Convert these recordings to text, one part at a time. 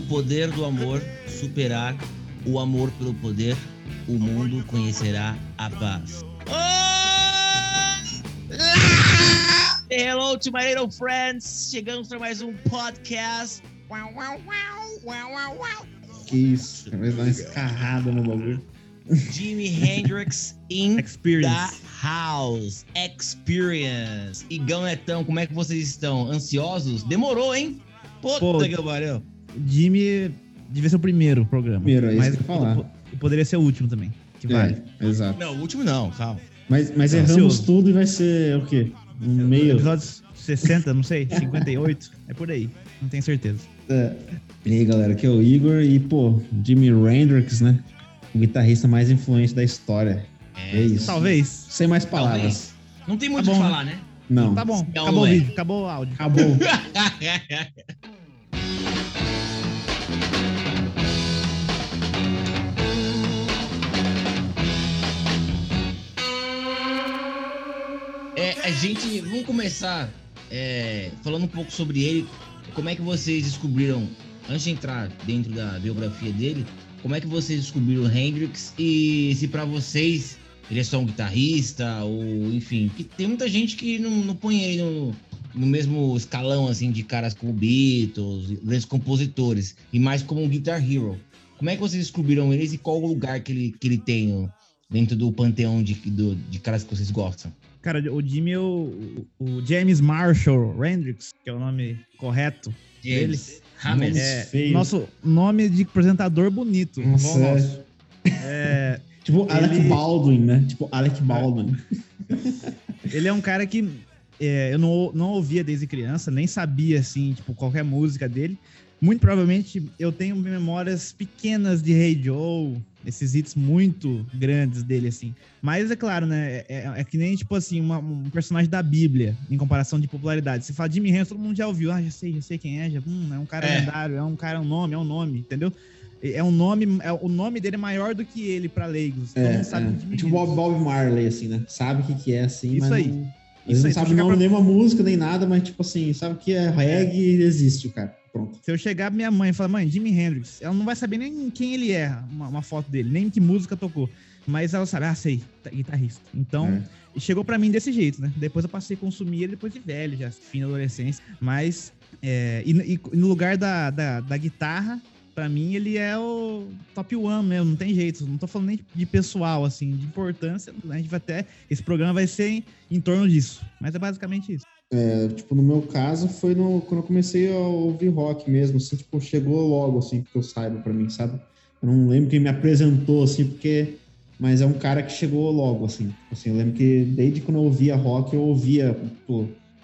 o poder do amor superar o amor pelo poder, o mundo conhecerá a paz. Hello to my little friends! Chegamos para mais um podcast. Que isso, vai dar uma escarrada no bagulho. Jimi Hendrix in Experience. the house. Experience. Igão Netão, como é que vocês estão? Ansiosos? Demorou, hein? Puta Pô, que pariu. Jimmy devia ser o primeiro programa. Primeiro, é isso mas que eu ia falar. po- poderia ser o último também. Que vale. É, exato. Não, o último não, calma. Mas, mas Tá erramos ansioso. tudo e vai ser o quê? Um meio. Episódios 60, não sei, 58. é por aí. Não tenho certeza. É. E aí, galera, aqui é o Igor e, pô, Jimi Hendrix, né? O guitarrista mais influente da história. É, isso. Talvez. Sem mais palavras. Talvez. Não tem muito o Tá que bom, falar, né? Não. Tá bom. Acabou o é. vídeo, acabou o áudio. Acabou. gente. Vamos começar é, falando um pouco sobre ele. Como é que vocês descobriram, antes de entrar dentro da biografia dele, como é que vocês descobriram o Hendrix e se pra vocês ele é só um guitarrista ou enfim, que tem muita gente que não, não põe ele no, no mesmo escalão assim de caras como Beatles, grandes compositores e mais como um guitar hero. Como é que vocês descobriram eles e qual o lugar que ele, que ele tem dentro do panteão de, do- de caras que vocês gostam? Cara, o Jimmy, é o, o James Marshall Hendrix, que é o nome correto. James James. É, feio. nosso nome de apresentador bonito. Nossa, igual o é. nosso. É, Tipo Alec Ele- Baldwin, né? Tipo Alec Baldwin. ele é um cara que é, eu não, não ouvia desde criança, nem sabia, assim, tipo, qualquer música dele. Muito provavelmente eu tenho memórias pequenas de Hey Joe, esses hits muito grandes dele, assim. Mas é claro, né? É, é que nem, tipo assim, uma- um personagem da Bíblia, em comparação de popularidade. Se fala Jimmy Hendrix, todo mundo já ouviu. Ah, já sei, já sei quem é. Já, hum, é um cara É. lendário, é um cara, é um nome, é um nome, entendeu? É um nome, é, o nome dele é maior do que ele pra leigos. É, sabe é. Tipo. Bob, Bob Marley, assim, né? Sabe o que, que é, assim, Isso mas aí. não... Isso não aí, o chegar nome pra- nem uma música, nem nada, mas tipo assim, sabe que é reggae e existe o cara. Pronto. Se eu chegar pra minha mãe e falar, mãe, Jimi Hendrix, ela não vai saber nem quem ele é, uma, uma foto dele, nem que música tocou. Mas ela sabe, ah, sei, tá- guitarrista. Então, É. chegou pra mim desse jeito, né? Depois eu passei a consumir ele depois de velho, já, fim da adolescência. Mas, é, e, e no lugar da, da, da guitarra, pra mim, ele é o top one mesmo, não tem jeito. Não tô falando nem de pessoal, assim, de importância. A gente vai até. Esse programa vai ser em, em torno disso. Mas é basicamente isso. É, tipo, no meu caso, foi no, quando eu comecei a ouvir rock mesmo, assim, tipo, chegou logo, assim, que eu saiba pra mim, sabe? Eu não lembro quem me apresentou, assim, porque... Mas é um cara que chegou logo, assim. assim eu lembro que desde quando eu ouvia rock, eu ouvia,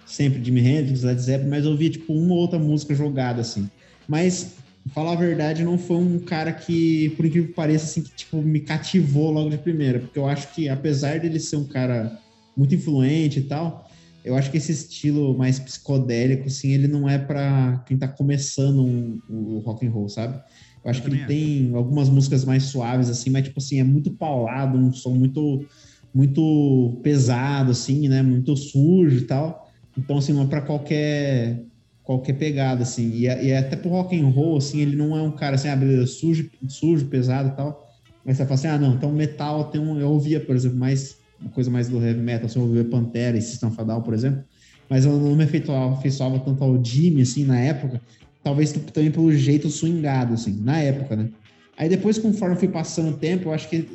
sempre Jimi Hendrix, Led Zeppelin, mas eu ouvia, tipo, uma ou outra música jogada, assim. Mas, falar a verdade, não foi um cara que, por incrível que pareça, assim, que, tipo, me cativou logo de primeira. Porque eu acho que, apesar dele ser um cara muito influente e tal, eu acho que esse estilo mais psicodélico, assim, ele não é pra quem tá começando um- o rock and roll, sabe? Eu acho Eu que ele tem algumas músicas mais suaves, assim, mas, tipo assim, é muito paulado, um som muito, muito pesado, assim, né? Muito sujo e tal. Então, assim, não é pra qualquer, qualquer pegada, assim. E, é- e é até pro rock and roll, assim, ele não é um cara, assim, ah, beleza, sujo, sujo, pesado e tal. Mas você fala assim, ah, não, então metal tem um... Eu ouvia, por exemplo, mais uma coisa mais do heavy metal, assim, eu ouvia Pantera e System Down, por exemplo. Mas eu não me afeiçoava, tanto ao Jimmy, assim, na época. Talvez também pelo jeito swingado, assim, na época, né? Aí depois, conforme eu fui passando o tempo, eu acho que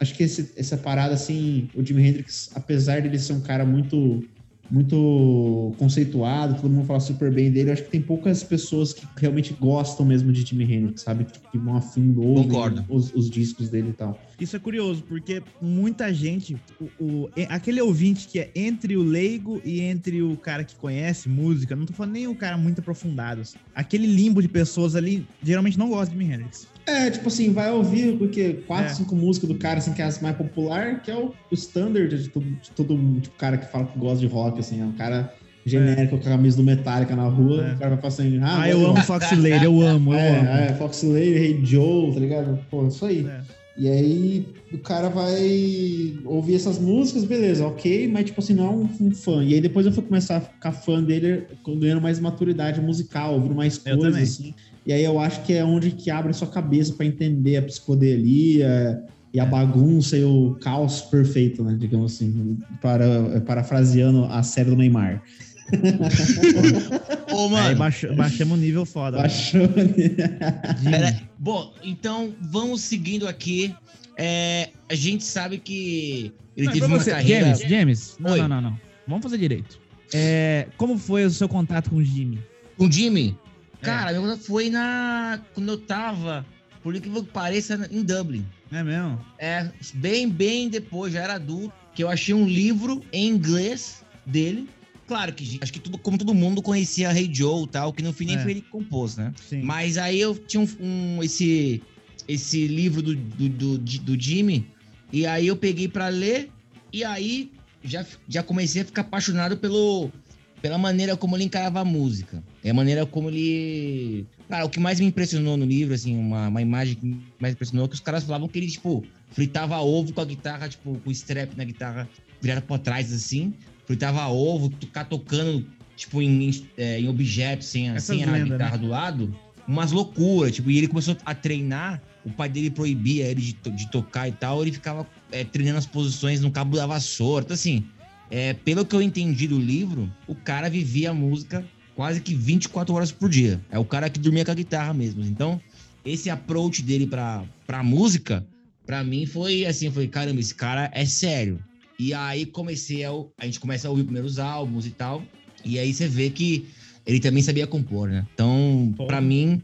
acho que esse- essa parada, assim, o Jimi Hendrix, apesar dele ser um cara muito muito conceituado, todo mundo fala super bem dele, eu acho que tem poucas pessoas que realmente gostam mesmo de Jimi Hendrix, sabe? Que, que vão a fundo, ouvem os, os discos dele e tal. Isso é curioso, porque muita gente, o, o- aquele ouvinte que é entre o leigo e entre o cara que conhece música, não tô falando nem o cara muito aprofundado, assim. aquele limbo de pessoas ali geralmente não gosta de Jimi Hendrix. É, tipo assim, vai ouvir porque quatro, É. cinco músicas do cara, assim, que é as mais popular, que é o, o standard de todo, de todo tipo, cara que fala que gosta de rock, assim, é um cara genérico com a camisa do Metallica na rua, É. o cara vai falar assim, ah, Ah, eu de amo. Foxy Lady, eu amo, eu amo. É, é, Fox Lady, Hey Joe, tá ligado? Pô, isso aí. É. E aí o cara vai ouvir essas músicas, beleza, ok, mas tipo assim, não é um, um fã. E aí depois eu fui começar a ficar fã dele ganhando mais maturidade musical, ouvindo mais Eu coisas, assim. E aí eu acho que é onde que abre sua cabeça para entender a psicodelia e a bagunça e o caos perfeito, né? Digamos assim, para, parafraseando a série do Neymar. Ô, mano. baixo- baixamos o nível foda. Baixou. Jimmy. Pera- bom, então vamos seguindo aqui. É, a gente sabe que ele Não, teve uma você, carreira. James, James, não, não, não, não. Vamos fazer direito. É, como foi o seu contato com o Jimmy? Com o Jimmy. É. Cara, meu contato foi na. Quando eu tava, por incrível que pareça, em Dublin. É mesmo? É, bem, bem depois, já era adulto, que eu achei um livro em inglês dele. Claro que acho que tudo, como todo mundo conhecia Hey Joe e tal, que no fim nem É. foi ele que compôs, né? Sim. Mas aí eu tinha um, um- esse, esse livro do, do, do, do Jimmy, e aí eu peguei pra ler, e aí já, já comecei a ficar apaixonado pelo, pela maneira como ele encarava a música. É a maneira como ele. Cara, o que mais me impressionou no livro, assim, uma, uma imagem que mais impressionou é que os caras falavam que ele, tipo, fritava ovo com a guitarra, tipo, com o strap na guitarra virada pra trás, assim. Fritava ovo, ficar tocando, tipo, em, em, é, em objetos, sem, Essas sem a lendas, guitarra do lado. Umas loucuras, tipo, e ele começou a treinar, o pai dele proibia ele de, de tocar e tal, ele ficava é, treinando as posições no cabo da vassoura. Então, assim, é, pelo que eu entendi do livro, o cara vivia a música quase que 24 horas por dia. É o cara que dormia com a guitarra mesmo. Então, esse approach dele pra, pra música, pra mim foi assim, eu falei, caramba, esse cara é sério. E aí comecei a, a gente começa a ouvir primeiros álbuns e tal, e aí você vê que ele também sabia compor, né? Então, Pô. pra mim,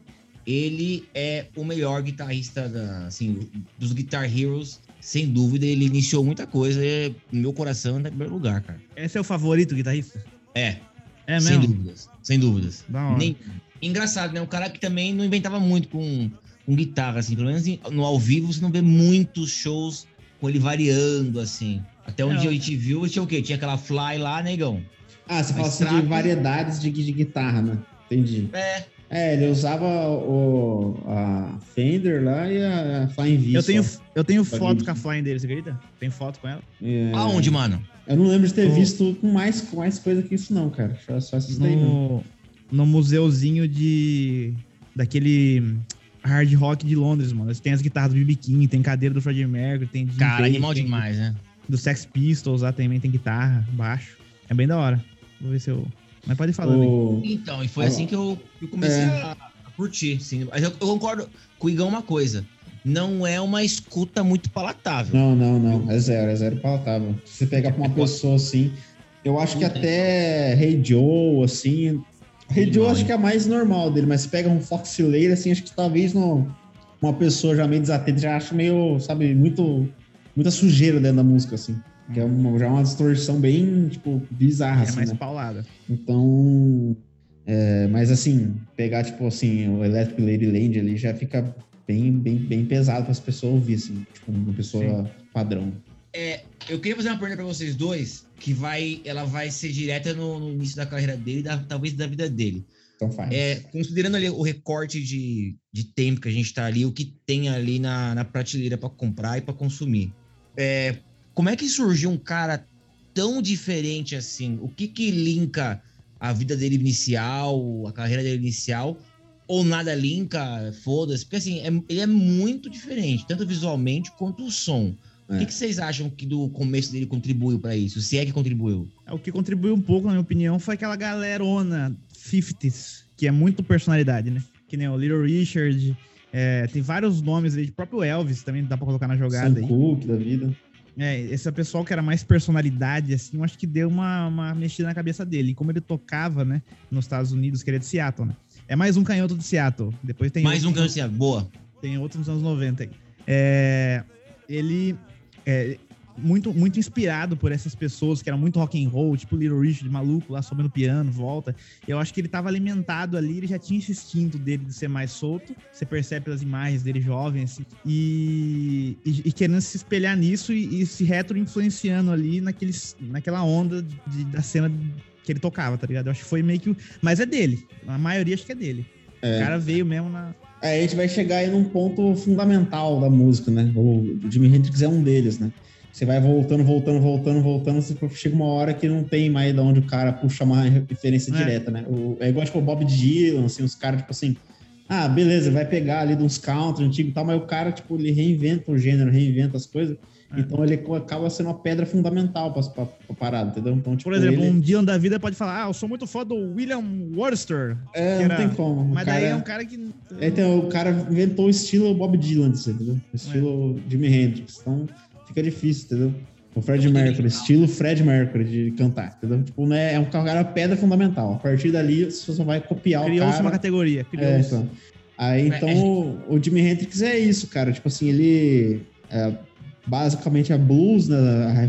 ele é o melhor guitarrista da, assim, dos Guitar Heroes, sem dúvida, ele iniciou muita coisa, e no meu coração tá em primeiro lugar, cara. É seu favorito guitarrista? É, É sem mesmo? dúvidas, sem dúvidas. Da hora. Nem... Engraçado, né? Um cara que também não inventava muito com, com guitarra, assim. Pelo menos no ao vivo você não vê muitos shows com ele variando, assim. Até onde É, a gente viu, tinha o quê? Tinha aquela Fly lá, negão. Ah, você fala assim de variedades de, de guitarra, né? Entendi. É. É, ele usava o, a Fender lá e a Flying V. Eu tenho, eu tenho foto com a Flying dele, você acredita? Tem foto com ela? É, Aonde, mano? Eu não lembro de ter No- visto com mais, com mais coisa que isso, não, cara. Só, só essas daí, não. No, no museuzinho de. daquele hard rock de Londres, mano. Tem as guitarras do BB King, tem cadeira do Freddie Mercury, tem Jim Cara, animal tem demais, né? Do Sex Pistols lá também tem guitarra, baixo. É bem da hora. Vou ver se eu. Mas pode aí. O- Então, e foi Ah, assim que eu, eu comecei é. a, a curtir, assim. Mas eu, eu concordo com o Igão uma coisa. Não é uma escuta muito palatável. Não, não, não. É zero, é zero palatável. Se você pegar pra uma pessoa assim, eu acho que até Hey Joe, assim. Hey Joe acho hein? que é a mais normal dele, mas se pega um Fox Leira, assim, acho que talvez no, uma pessoa já meio desatenta já acha meio, sabe, muito. Muita sujeira dentro da música, assim. Que é uma, já é uma distorção bem, tipo, bizarra, É assim, mais né? paulada. Então, é, mas assim, pegar tipo assim, o Electric Lady Land ali já fica bem, bem, bem pesado para as pessoas ouvir, assim, tipo, uma pessoa padrão. Eu queria fazer uma pergunta pra vocês dois, que vai, ela vai ser direta no, no início da carreira dele, da, talvez da vida dele. Então faz. É, considerando ali o recorte de, de tempo que a gente tá ali, o que tem ali na, na prateleira para comprar e para consumir. É, como é que surgiu um cara tão diferente assim? O que que linka a vida dele inicial, a carreira dele inicial? Ou nada linka, foda-se? Porque assim, é- ele é muito diferente, tanto visualmente quanto o som. O É. que, que vocês acham que do começo dele contribuiu para isso? Se é que contribuiu? É, O que contribuiu um pouco, na minha opinião, foi aquela galerona 50s, que é muito personalidade, né? Que nem o Little Richard, é, tem vários nomes aí, o próprio Elvis também dá pra colocar na jogada Sam aí. Cooke da vida. É, esse pessoal que era mais personalidade, assim, eu acho que deu uma, uma mexida na cabeça dele. E como ele tocava, né, nos Estados Unidos, que ele é de Seattle, né? É mais um canhoto de Seattle. Depois tem Mais um outros- que eu assim, boa. tem outro nos anos 90 aí. É, ele é muito, muito inspirado por essas pessoas que eram muito rock and roll, tipo Little Richard, maluco lá subindo piano, volta. Eu acho que ele tava alimentado ali, ele já tinha esse instinto dele de ser mais solto. Você percebe pelas imagens dele jovem, assim, e, e, e querendo se espelhar nisso e, e se retro-influenciando ali naqueles, naquela onda de- da cena que ele tocava, tá ligado? Eu acho que foi meio que. Mas é dele. A maioria acho que é dele. É. O cara veio mesmo na. Aí a gente vai chegar aí num ponto fundamental da música, né? O Jimi Hendrix é um deles, né? Você vai voltando, voltando, voltando, voltando, você chega uma hora que não tem mais de onde o cara puxa uma referência É. direta, né? O- é igual, tipo, o Bob Dylan, assim, os caras, tipo assim, ah, beleza, vai pegar ali de uns country antigos e tal, mas o cara, tipo, ele reinventa o gênero, reinventa as coisas. É. Então ele acaba sendo uma pedra fundamental pra, pra, pra parada, entendeu? Então, tipo, Por exemplo, ele... um Dylan da vida pode falar, ah, eu sou muito fã do William Worcester. É, não era... tem como. Mas cara... daí é um cara que. É, então, o cara inventou o estilo Bob Dylan, entendeu? O estilo é. Jimi Hendrix. Então fica difícil, entendeu? O Fred Mercury, estilo Fred Mercury de cantar, entendeu? Tipo, né, é um cara pedra fundamental. A partir dali, você só vai copiar criou o cara. Criou-se uma categoria, criou é, então. Aí, então, é. o Jimi Hendrix é isso, cara. Tipo assim, ele... É, basicamente a blues, né,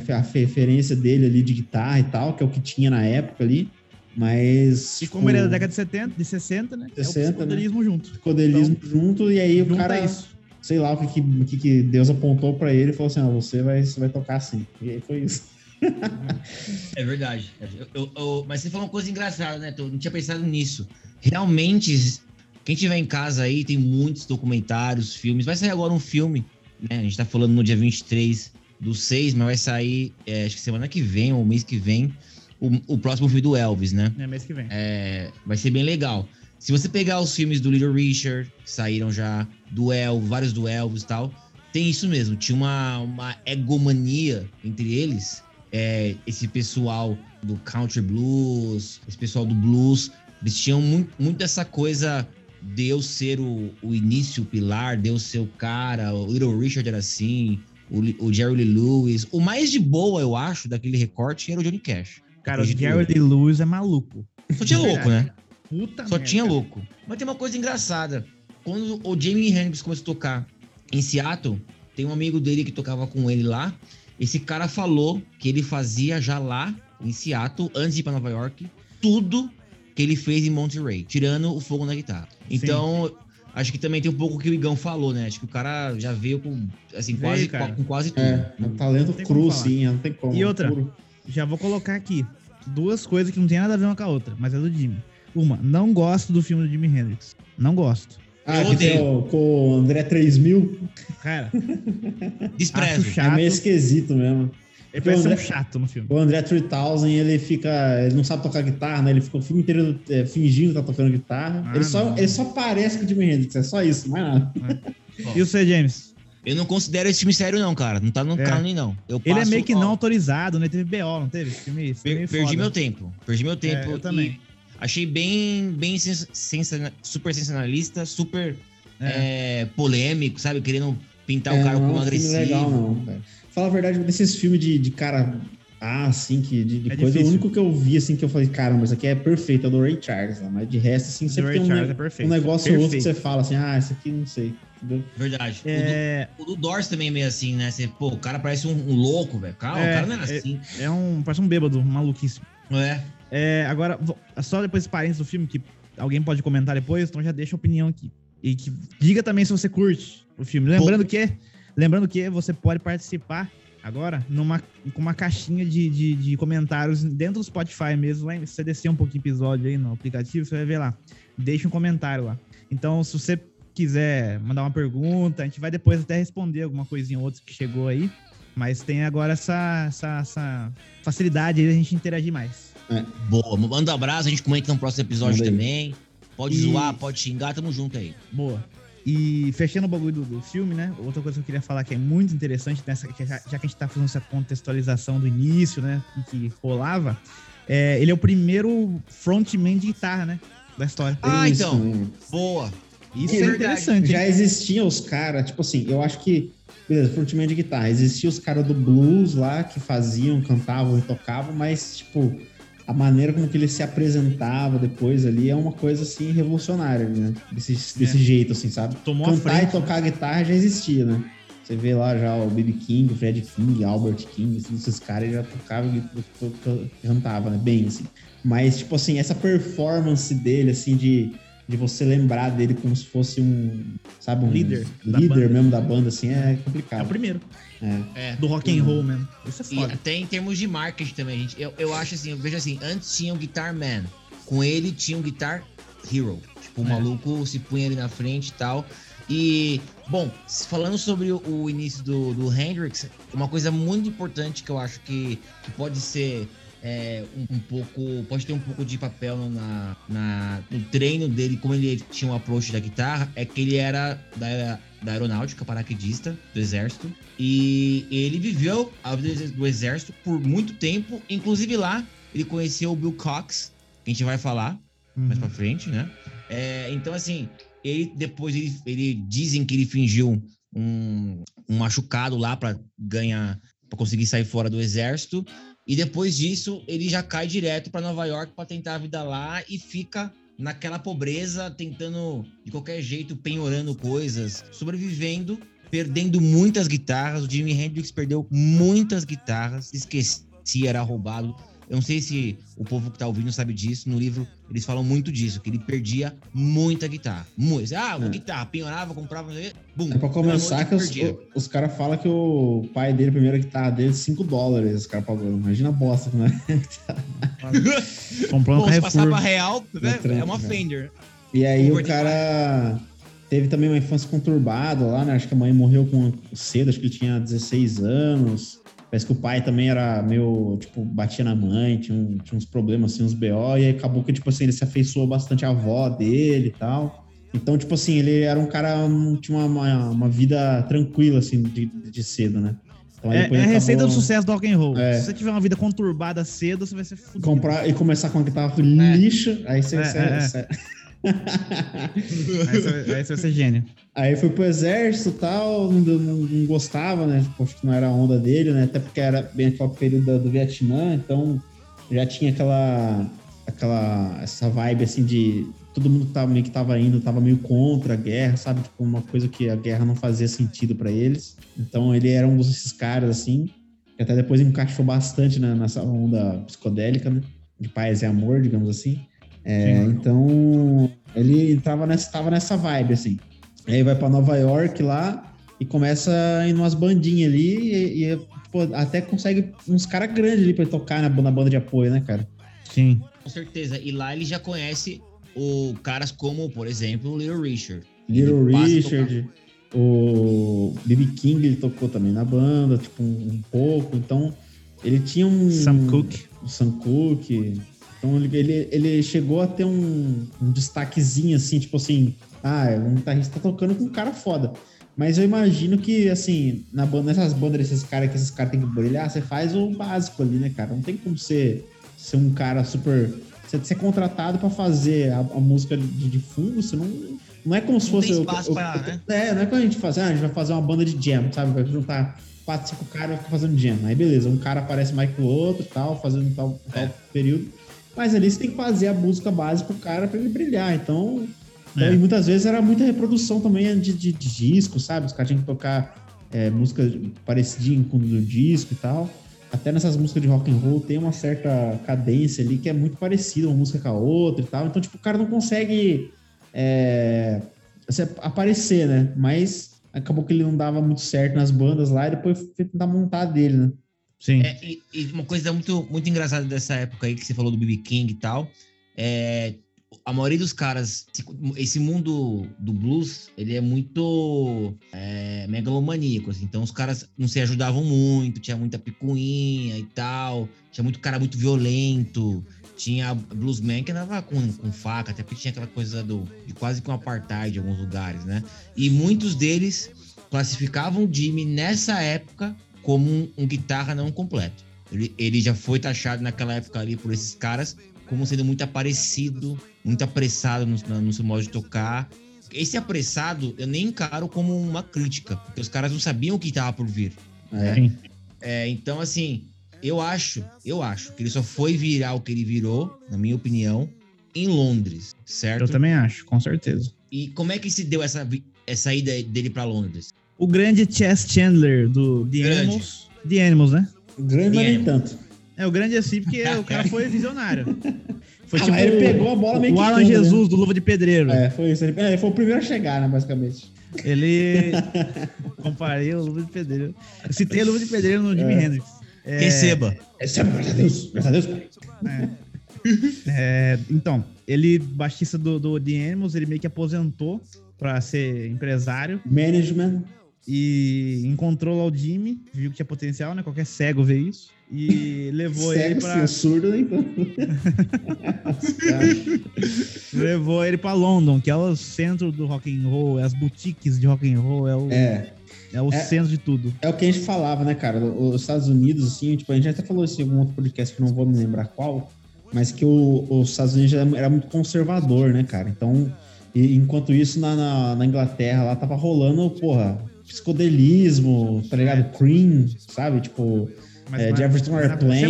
a, referência dele ali de guitarra e tal, que é o que tinha na época ali. Mas. E como ele é da década de 70, de 60, né? 60, é o psicodelismo né? junto. Psicodelismo então, junto, e aí o cara. Isso. Sei lá o que, que, que Deus apontou para ele e falou assim: ah, você vai, você vai tocar assim. E aí foi isso. é verdade. Eu, eu, eu, mas você falou uma coisa engraçada, né? Eu não tinha pensado nisso. Realmente, quem tiver em casa aí, tem muitos documentários, filmes. Vai sair agora um filme né? A gente tá falando no dia 23 do 6, mas vai sair, é, acho que semana que vem ou mês que vem, o, o, próximo filme do Elvis, né? É, mês que vem. É, vai ser bem legal. Se você pegar os filmes do Little Richard, que saíram já, do Elvis, vários do Elvis e tal, tem isso mesmo. Tinha uma, uma egomania entre eles. É, esse pessoal do country blues, esse pessoal do blues, eles tinham muito, muito essa coisa Deus ser o, o início, o pilar, Deus ser o cara, o Little Richard era assim, o, o Jerry Lee Lewis. O mais de boa, eu acho, daquele recorte era o Johnny Cash. Cara, o Jerry Lee Lewis é maluco. Só tinha louco, né? Puta Só merda. tinha louco. Mas tem uma coisa engraçada. Quando o Jamie Hendrix começou a tocar em Seattle, tem um amigo dele que tocava com ele lá. Esse cara falou que ele fazia já lá em Seattle, antes de ir pra Nova York, tudo que ele fez em Monterey, tirando o fogo na guitarra. Então, Sim. acho que também tem um pouco o que o Igão falou, né? Acho que o cara já veio com, assim, quase, veio, com quase tudo. É, um talento cru, sim, não tem como. E outra, puro. já vou colocar aqui duas coisas que não tem nada a ver uma com a outra, mas é do Jimmy. Uma, não gosto do filme do Jimi Hendrix. Não gosto. Ah, eu odeio. Com o André 3000? Cara, desprezo. É meio esquisito mesmo. Ele parece André, um chato no filme. O André 3000, ele fica. Ele não sabe tocar guitarra, né? Ele fica o filme inteiro é, fingindo que tá tocando guitarra. Ah, ele, só, ele só parece com o Jimi Hendrix, é só isso, mais nada. É. E você, James? Eu não considero esse filme sério, não, cara. Não tá no é. não. Eu ele é meio que ó, não autorizado, né? Teve BO, não teve? Filme, per, perdi foda. meu tempo. Perdi meu tempo. É, eu também. Achei bem, bem sens super sensacionalista, super é. É, polêmico, sabe? Querendo pintar o cara como agressivo. Legal, não, cara. Fala a verdade, desses filmes de, de cara ah, assim, que de, de é coisa, difícil. o único que eu vi, assim, que eu falei, caramba, isso aqui é perfeito, é do Ray Charles, né? mas de resto, assim, sempre tem um, é um negócio ou outro que você fala, assim, ah, isso aqui não sei. Entendeu? Verdade. É... O, do, o do Doors também é meio assim, né? Você, pô, o cara parece um, um louco, velho. Calma, é, o cara não é, é assim. É, é um, parece um bêbado, maluquíssimo. É. é agora, só depois parênteses do filme, que alguém pode comentar depois, então já deixa a opinião aqui. E que diga também se você curte o filme. Lembrando pô. que Lembrando que você pode participar agora numa, com uma caixinha de, de, de, comentários dentro do Spotify mesmo. Lá, se você descer um pouquinho o episódio aí no aplicativo, você vai ver lá. Deixa um comentário lá. Então, se você quiser mandar uma pergunta, a gente vai depois até responder alguma coisinha ou outra que chegou aí. Mas tem agora essa, essa, essa facilidade aí da gente interagir mais. É. Boa, manda um abraço, a gente comenta no próximo episódio também. Pode e... zoar, pode xingar, tamo junto aí. Boa. E fechando o bagulho do, do, filme, né? Outra coisa que eu queria falar que é muito interessante, nessa, que já, já, que a gente tá fazendo essa contextualização do início, né? Que rolava, é, ele é o primeiro frontman de guitarra, né? Da história. Ah, Isso. então. Boa. Isso é, é interessante. Já existiam os caras, tipo assim, eu acho que. Beleza, frontman de guitarra. Existiam os caras do blues lá que faziam, cantavam e tocavam, mas, tipo a maneira como que ele se apresentava depois ali é uma coisa assim revolucionária, né? Desse, desse é. jeito, assim, sabe? Tomou Cantar e tocar guitarra já existia, né? Você vê lá já o B.B. King, o Fred King, Albert King, assim, esses caras já tocavam e cantavam, né? Bem, assim. Mas, tipo assim, essa performance dele, assim, de, de você lembrar dele como se fosse um, sabe, um líder, líder mesmo da banda, assim, é complicado. É o primeiro. É. Do rock and roll mesmo. Isso é foda. E até em termos de marketing também, gente. Eu, eu acho assim, eu vejo assim, antes tinha o Guitar Man. Com ele tinha o Guitar Hero. Tipo, o é. maluco se punha ali na frente e tal. E, bom, falando sobre o, o início do, do Hendrix, uma coisa muito importante que eu acho que, que pode ser é, um, um, pouco. Pode ter um pouco de papel na, na, no treino dele, como ele tinha um approach da guitarra, é que ele era da, da aeronáutica, paraquedista do exército. E ele viveu a vida do exército por muito tempo. Inclusive lá, ele conheceu o Bill Cox, que a gente vai falar uhum. mais pra frente, né? É, então, assim, ele depois ele, ele dizem que ele fingiu um, um machucado lá para ganhar, para conseguir sair fora do exército. E depois disso, ele já cai direto para Nova York para tentar a vida lá e fica naquela pobreza, tentando de qualquer jeito, penhorando coisas, sobrevivendo, perdendo muitas guitarras. O Jimi Hendrix perdeu muitas guitarras, esquecia, era roubado. Eu não sei se o povo que tá ouvindo sabe disso. No livro, eles falam muito disso, que ele perdia muita guitarra. Muito. Ah, uma é. guitarra, penhorava, comprava, bum. É pra começar que os, os caras falam que o pai dele, a primeira guitarra dele, 5 dólares, os caras. Imagina a bosta, né? Comprou um Bom, se passar pra real, né? é uma Fender. E aí o cara teve também uma infância conturbada lá, né? Acho que a mãe morreu com cedo, acho que ele tinha 16 anos. Parece que o pai também era meio, tipo, batia na mãe, tinha, um, tinha uns problemas, assim, uns BO, e aí acabou que, tipo assim, ele se afeiçoou bastante à avó dele e tal. Então, tipo assim, ele era um cara, tinha uma, uma, vida tranquila, assim, de, de cedo, né? Então, é, é a receita do sucesso do rock and roll. É. Se você tiver uma vida conturbada cedo, você vai ser fudido. Comprar e começar com uma guitarra é. lixo, aí você... É, você, é, você, aí você vai ser gênio. Aí foi pro exército e tal, não, não, não, gostava, né? Tipo, acho que não era a onda dele, né? Até porque era bem aquele período do, do Vietnã, então já tinha aquela, aquela, essa vibe assim de todo mundo tava meio que tava indo, tava meio contra a guerra, sabe? Tipo, uma coisa que a guerra não fazia sentido para eles. Então ele era um desses caras assim, que até depois encaixou bastante né, nessa onda psicodélica, né? De paz e amor, digamos assim. É, então, ele entrava nessa, tava nessa vibe, assim. Aí vai para Nova York lá e começa a ir umas bandinhas ali e, e pô, até consegue uns caras grandes ali para tocar na, na banda de apoio, né, cara? Sim. Com certeza. E lá ele já conhece o caras como, por exemplo, o Little Richard. Little Richard, o B.B. King ele tocou também na banda, tipo, um, um pouco. Então, ele tinha um... Sam Cooke. O Sam Cooke. Então ele, ele chegou a ter um, um destaquezinho assim, tipo assim, ah, um guitarrista tá tocando com um cara foda. Mas eu imagino que, assim, na banda, nessas bandas desses caras que esses caras têm que brilhar, você faz o básico ali, né, cara? Não tem como ser, ser um cara super. Você ser contratado para fazer a, a, música de, de fundo, você não. Não é como se fosse. Tem espaço eu, eu, pra, né? É, não é quando a gente faz, ah, a gente vai fazer uma banda de jam, sabe? Vai juntar quatro, cinco caras e ficar fazendo jam. Aí beleza, um cara aparece mais que o outro tal, fazendo tal, tal é. período. Mas ali você tem que fazer a música base pro cara para ele brilhar. Então, é. e muitas vezes era muita reprodução também de, de, de disco, sabe? Os caras tinham que tocar é, música parecidinha com o do disco e tal. Até nessas músicas de rock and roll tem uma certa cadência ali que é muito parecida uma música com a outra e tal. Então, tipo, o cara não consegue é, aparecer, né? Mas acabou que ele não dava muito certo nas bandas lá e depois foi tentar montar dele, né? Sim. É, e, e, uma coisa muito, muito engraçada dessa época aí que você falou do BB King e tal, é, a maioria dos caras, esse mundo do blues, ele é muito é, megalomaníaco, assim. Então os caras não se ajudavam muito, tinha muita picuinha e tal, tinha muito cara muito violento, tinha bluesman que andava com, com faca, até porque tinha aquela coisa do, de quase com apartheid em alguns lugares, né? E muitos deles classificavam o Jimmy nessa época como um, um guitarra não completo. Ele, ele já foi taxado naquela época ali por esses caras como sendo muito aparecido, muito apressado no, no seu modo de tocar. Esse apressado eu nem encaro como uma crítica, porque os caras não sabiam o que estava por vir. Né? É, então, assim, eu acho, eu acho que ele só foi virar o que ele virou, na minha opinião, em Londres, certo? Eu também acho, com certeza. E como é que se deu essa, essa ida dele para Londres? o grande Chess Chandler do The grande. Animals. The Animals, né? Grande, mas nem tanto. É, o grande assim, porque o cara foi visionário. Foi ah, tipo, ele pegou a bola meio o que. O Alan né? Jesus, né? do Luva de Pedreiro. É, foi isso. Ele, ele foi o primeiro a chegar, né, basicamente. Ele. Comparei o Luva de Pedreiro. Citei a Luva de Pedreiro no Jimi é. Hendrix. É... Receba. Receba, graças a Deus. Graças a Deus, É. É, então, ele, baixista do, do The Animals, ele meio que aposentou para ser empresário. Management e encontrou lá o Jimmy, viu que tinha potencial, né? Qualquer cego vê isso. e levou ele Cego, pra. sim, surdo, então. levou ele para London, que é o centro do rock and roll, é as boutiques de rock and roll, é o, é. É, o É. centro de tudo. é o que a gente falava, né, cara? Os Estados Unidos, assim, tipo, a gente até falou isso em algum outro podcast que não vou me lembrar qual, mas que o- os Estados Unidos era, era muito conservador, né, cara? Então, e- enquanto isso, na, na, na Inglaterra, lá tava rolando, porra, psicodelismo, tá ligado? Cream, sabe? Tipo, É, Jefferson Airplane.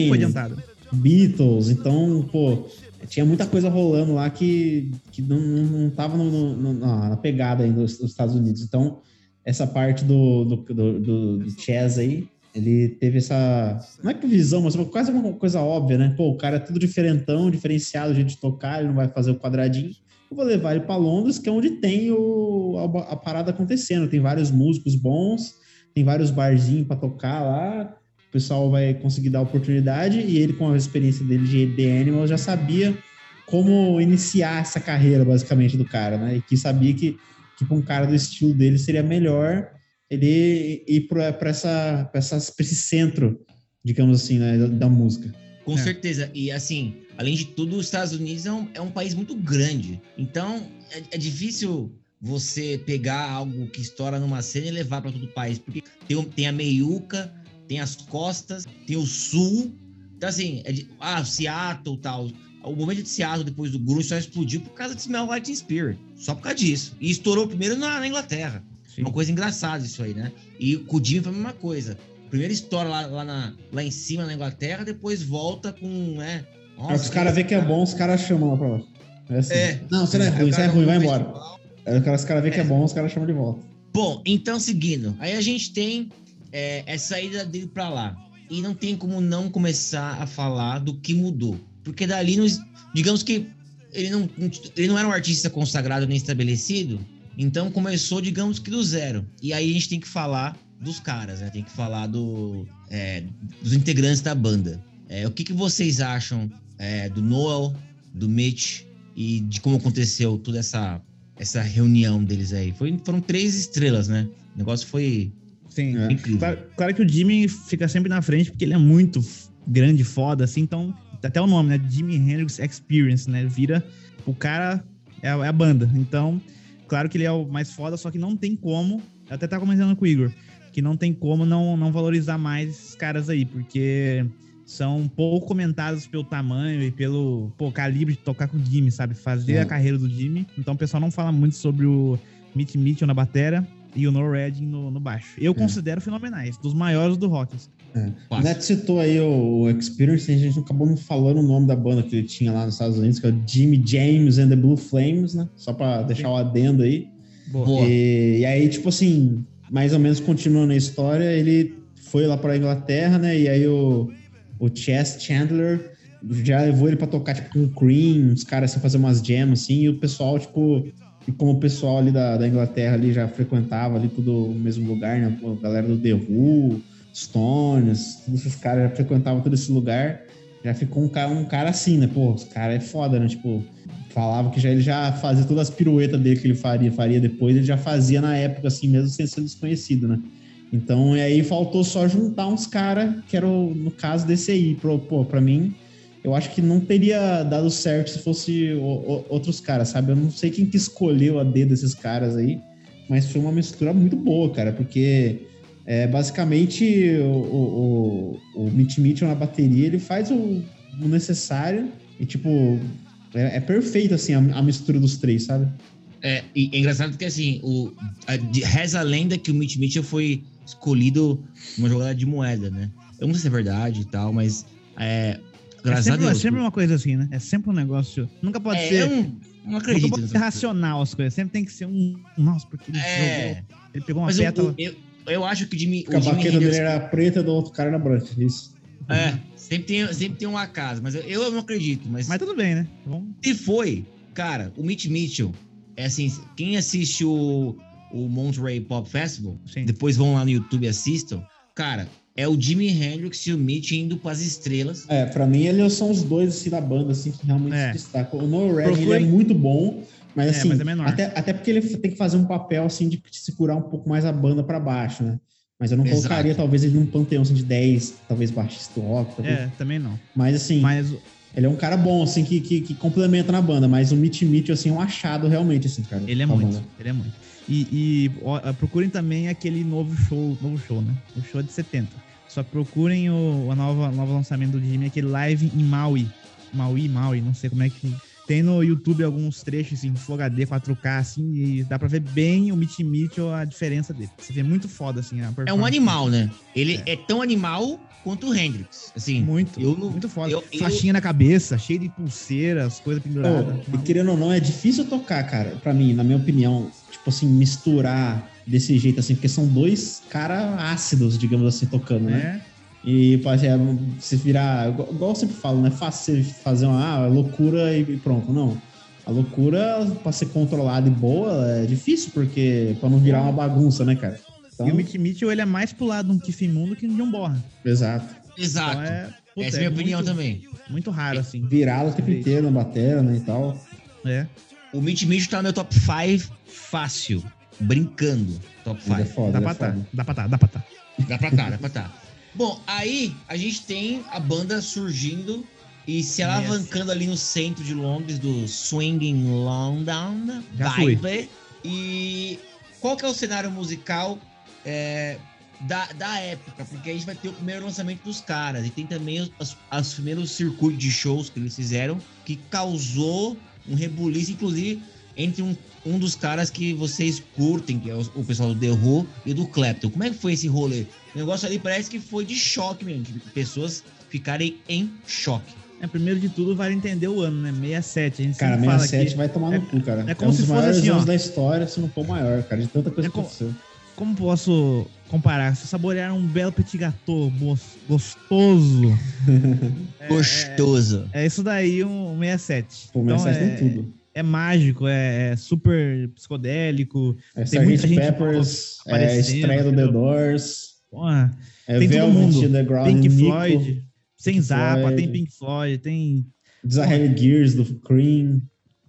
Beatles, então, pô, tinha muita coisa rolando lá que, que não, não, tava no- no- na, na pegada ainda dos, dos Estados Unidos. Então, essa parte do, do, do, do, do Chess aí, ele teve essa. Não é que visão, mas quase uma coisa óbvia, né? Pô, o cara é tudo diferentão, diferenciado, jeito de tocar, ele não vai fazer o quadradinho. Eu vou levar ele para Londres, que é onde tem o, a, a parada acontecendo. Tem vários músicos bons, tem vários barzinhos para tocar lá o pessoal vai conseguir dar oportunidade e ele, com a experiência dele de The Animal, já sabia como iniciar essa carreira, basicamente, do cara, né? E que sabia que, que para um cara do estilo dele seria melhor ele ir para esse centro, digamos assim, né, da, da música. Com É. certeza. E assim, além de tudo, os Estados Unidos é um, é um país muito grande. Então, é, é difícil você pegar algo que estoura numa cena e levar para todo o país. Porque tem, tem a meiuca, tem as costas, tem o sul. Então, assim, é de- ah, Seattle e tal. O momento de Seattle, depois do grunge, só explodiu por causa de Smell Teen Spirit. Só por causa disso. E estourou primeiro na, na Inglaterra. Sim. Uma coisa engraçada isso aí, né? E com o Jimmy foi a mesma coisa. Primeiro estoura lá, lá, na- lá em cima na Inglaterra, depois volta com, né? Aí os caras vêem que é bom, os caras chamam lá pra lá. É assim. É. Não, você não é ruim, você é ruim, vai embora. festival. Aí os caras- os caras vêem que é bom, os caras chamam de volta. Bom, então seguindo, aí a gente tem é, essa saída dele pra lá. E não tem como não começar a falar do que mudou. Porque dali, nos, digamos que ele não, ele não era um artista consagrado nem estabelecido, então começou, digamos que do zero. E aí a gente tem que falar dos caras, né? Tem que falar do, é, dos integrantes da banda. É, o que, que vocês acham é, do Noel, do Mitch e de como aconteceu toda essa, essa reunião deles aí? Foi, foram três estrelas, né? O negócio foi Sim. É. incrível. Claro, claro que o Jimmy fica sempre na frente, porque ele é muito grande, foda, assim, então, até o nome, né? Jimi Hendrix Experience, né? Vira. O cara é a, é a banda. Então, claro que ele é o mais foda, só que não tem como. Eu até tava comentando com o Igor, que não tem como não, não valorizar mais esses caras aí, porque são pouco comentados pelo tamanho e pelo pô, calibre de tocar com o Jimmy, sabe? Fazer É. a carreira do Jimmy. Então o pessoal não fala muito sobre o Mitch Mitchell na batera e o No Redding no, no baixo. Eu considero fenomenais, dos maiores do rock. assim. O. Neto citou aí o, o Experience, a gente acabou não falando o nome da banda que ele tinha lá nos Estados Unidos, que é o Jimmy James and the Blue Flames, né? Só pra deixar o adendo aí. Boa. E, e aí, tipo assim, mais ou menos continuando a história, ele foi lá pra Inglaterra, né? E aí o, o Chess Chandler já levou ele pra tocar, tipo, com o Cream, os caras assim, fazer umas jams, assim, e o pessoal, tipo, e como o pessoal ali da, da Inglaterra ali já frequentava ali tudo o mesmo lugar, né? A galera do The Who, Stones, todos esses caras já frequentavam todo esse lugar. Já ficou um cara, um cara assim, né? Pô, os cara é foda, né? Tipo, falava que já ele já fazia todas as piruetas dele que ele faria, faria depois, ele já fazia na época, assim, mesmo sem ser desconhecido, né? Então, e aí faltou só juntar uns caras, que era o, no caso desse aí. Pro, pô, pra mim, eu acho que não teria dado certo se fosse o- o- outros caras, sabe? Eu não sei quem que escolheu a dedo desses caras aí, mas foi uma mistura muito boa, cara, porque é, basicamente o, o, o, o Mitch Mitchell na bateria, ele faz o, o necessário e, tipo, é, é perfeito, assim, a, a mistura dos três, sabe? É, e é engraçado porque assim, o, a, de- reza a lenda que o Mitch Mitchell foi escolhido numa jogada de moeda, né? Eu não sei se é verdade e tal, mas é, É sempre, a é Deus. sempre uma coisa assim, né? É sempre um negócio. Nunca pode é, ser. eu não, não Nunca acredito. pode ser racional as coisas. Sempre tem que ser um. Nossa, porque ele É, jogou. Ele pegou uma mas pétala. eu, eu acho que o Jimmy, Porque a o Jimi baqueta dele Hendrix- era preta do outro cara era branca, isso. É, sempre tem, sempre tem um acaso, mas eu, eu não acredito. Mas, Mas tudo bem, né? Vamos. se foi, cara, o Mitch Mitchell, é assim, quem assiste o, o Monterey Pop Festival, Sim. depois vão lá no YouTube e assistam, cara, é o Jimi Hendrix e o Mitch indo pras estrelas. É, pra mim eles são os dois assim da banda assim que realmente É. se destacam. O Noel Redding ele é muito bom, mas É, assim, mas é menor. até, até porque ele tem que fazer um papel assim de segurar um pouco mais a banda pra baixo, né? Mas eu não Exato. colocaria, talvez, ele num panteão assim, de 10, talvez baixista rock. Talvez. É, também não. Mas assim, Mas ele é um cara bom, assim, que, que, que complementa na banda. Mas o Mitch Mitchell, assim, é um achado realmente, assim, cara. ele é muito. banda. Ele é muito. E, e, ó, procurem também aquele novo show, novo show, né? O show é de 70. Só procurem o, a nova, novo lançamento do Jimmy, aquele live em Maui. Maui, Maui, não sei como é que. Tem no YouTube alguns trechos em Full HD, 4K, assim, e dá pra ver bem o Mitch Mitchell, a diferença dele. Você vê muito foda, assim, a É um animal, né? Ele é, tão animal quanto o Hendrix. Assim, Muito, eu muito foda. eu- eu- Faixinha na cabeça, cheio de pulseiras, coisa pendurada. Pô, e querendo ou não, é difícil tocar, cara, pra mim, na minha opinião, tipo assim, misturar desse jeito, assim, porque são dois caras ácidos, digamos assim, tocando, né? É, E pode é, se virar, igual eu sempre falo, não é fácil você fazer uma ah, loucura e pronto, não. A loucura, pra ser controlada e boa, é difícil, porque pra não virar uma bagunça, né, cara? Então, E o Mitch Mitchell, ele é mais pro lado de um Kiff Mundo que de um Borra. exato. exato. Então é, puta, Essa é a minha opinião muito, também. Muito raro, assim. Virá-la o tempo inteiro na bateria, né, e tal. É. O Mitch Mitchell tá no meu top 5 fácil. Brincando. Top Ele é 5. foda, Dá ele pra é tá, dá pra tá, dá pra tá. Dá pra tá, dá pra tá. Bom, aí a gente tem a banda surgindo e se Yes. alavancando ali no centro de Londres, do Swinging London Já fui. Vibe. E qual que é o cenário musical é, da, da época? Porque a gente vai ter o primeiro lançamento dos caras e tem também os, as- os primeiros circuitos de shows que eles fizeram que causou um rebuliço, inclusive entre um, um dos caras que vocês curtem, que é o, o pessoal do The Who e do Clapton. Como é que foi esse rolê? O negócio ali parece que foi de choque mesmo, de pessoas ficarem em choque. É, primeiro de tudo, vale entender o ano, né? 67. A gente Cara, sempre fala 67 aqui. vai tomar é- no cu, cara. é como um se dos fosse maiores assim, ó. anos da história, se não for o maior, cara, de tanta coisa É que como- aconteceu. Como posso comparar? Se saborear um belo petit gâteau gos- gostoso. É- Gostoso. É, isso daí, um 67. Pô, Então, 67 é, tem tudo. É mágico, é, é super psicodélico. É tem muita Sgt. gente Peppers, é estreia do The? Doors, Porra, é Tem todo Velvet mundo. Underground, Pink Nico, Floyd, sem Zappa, Floyd. tem Pink Floyd, tem. Desarraigned Gears do Cream.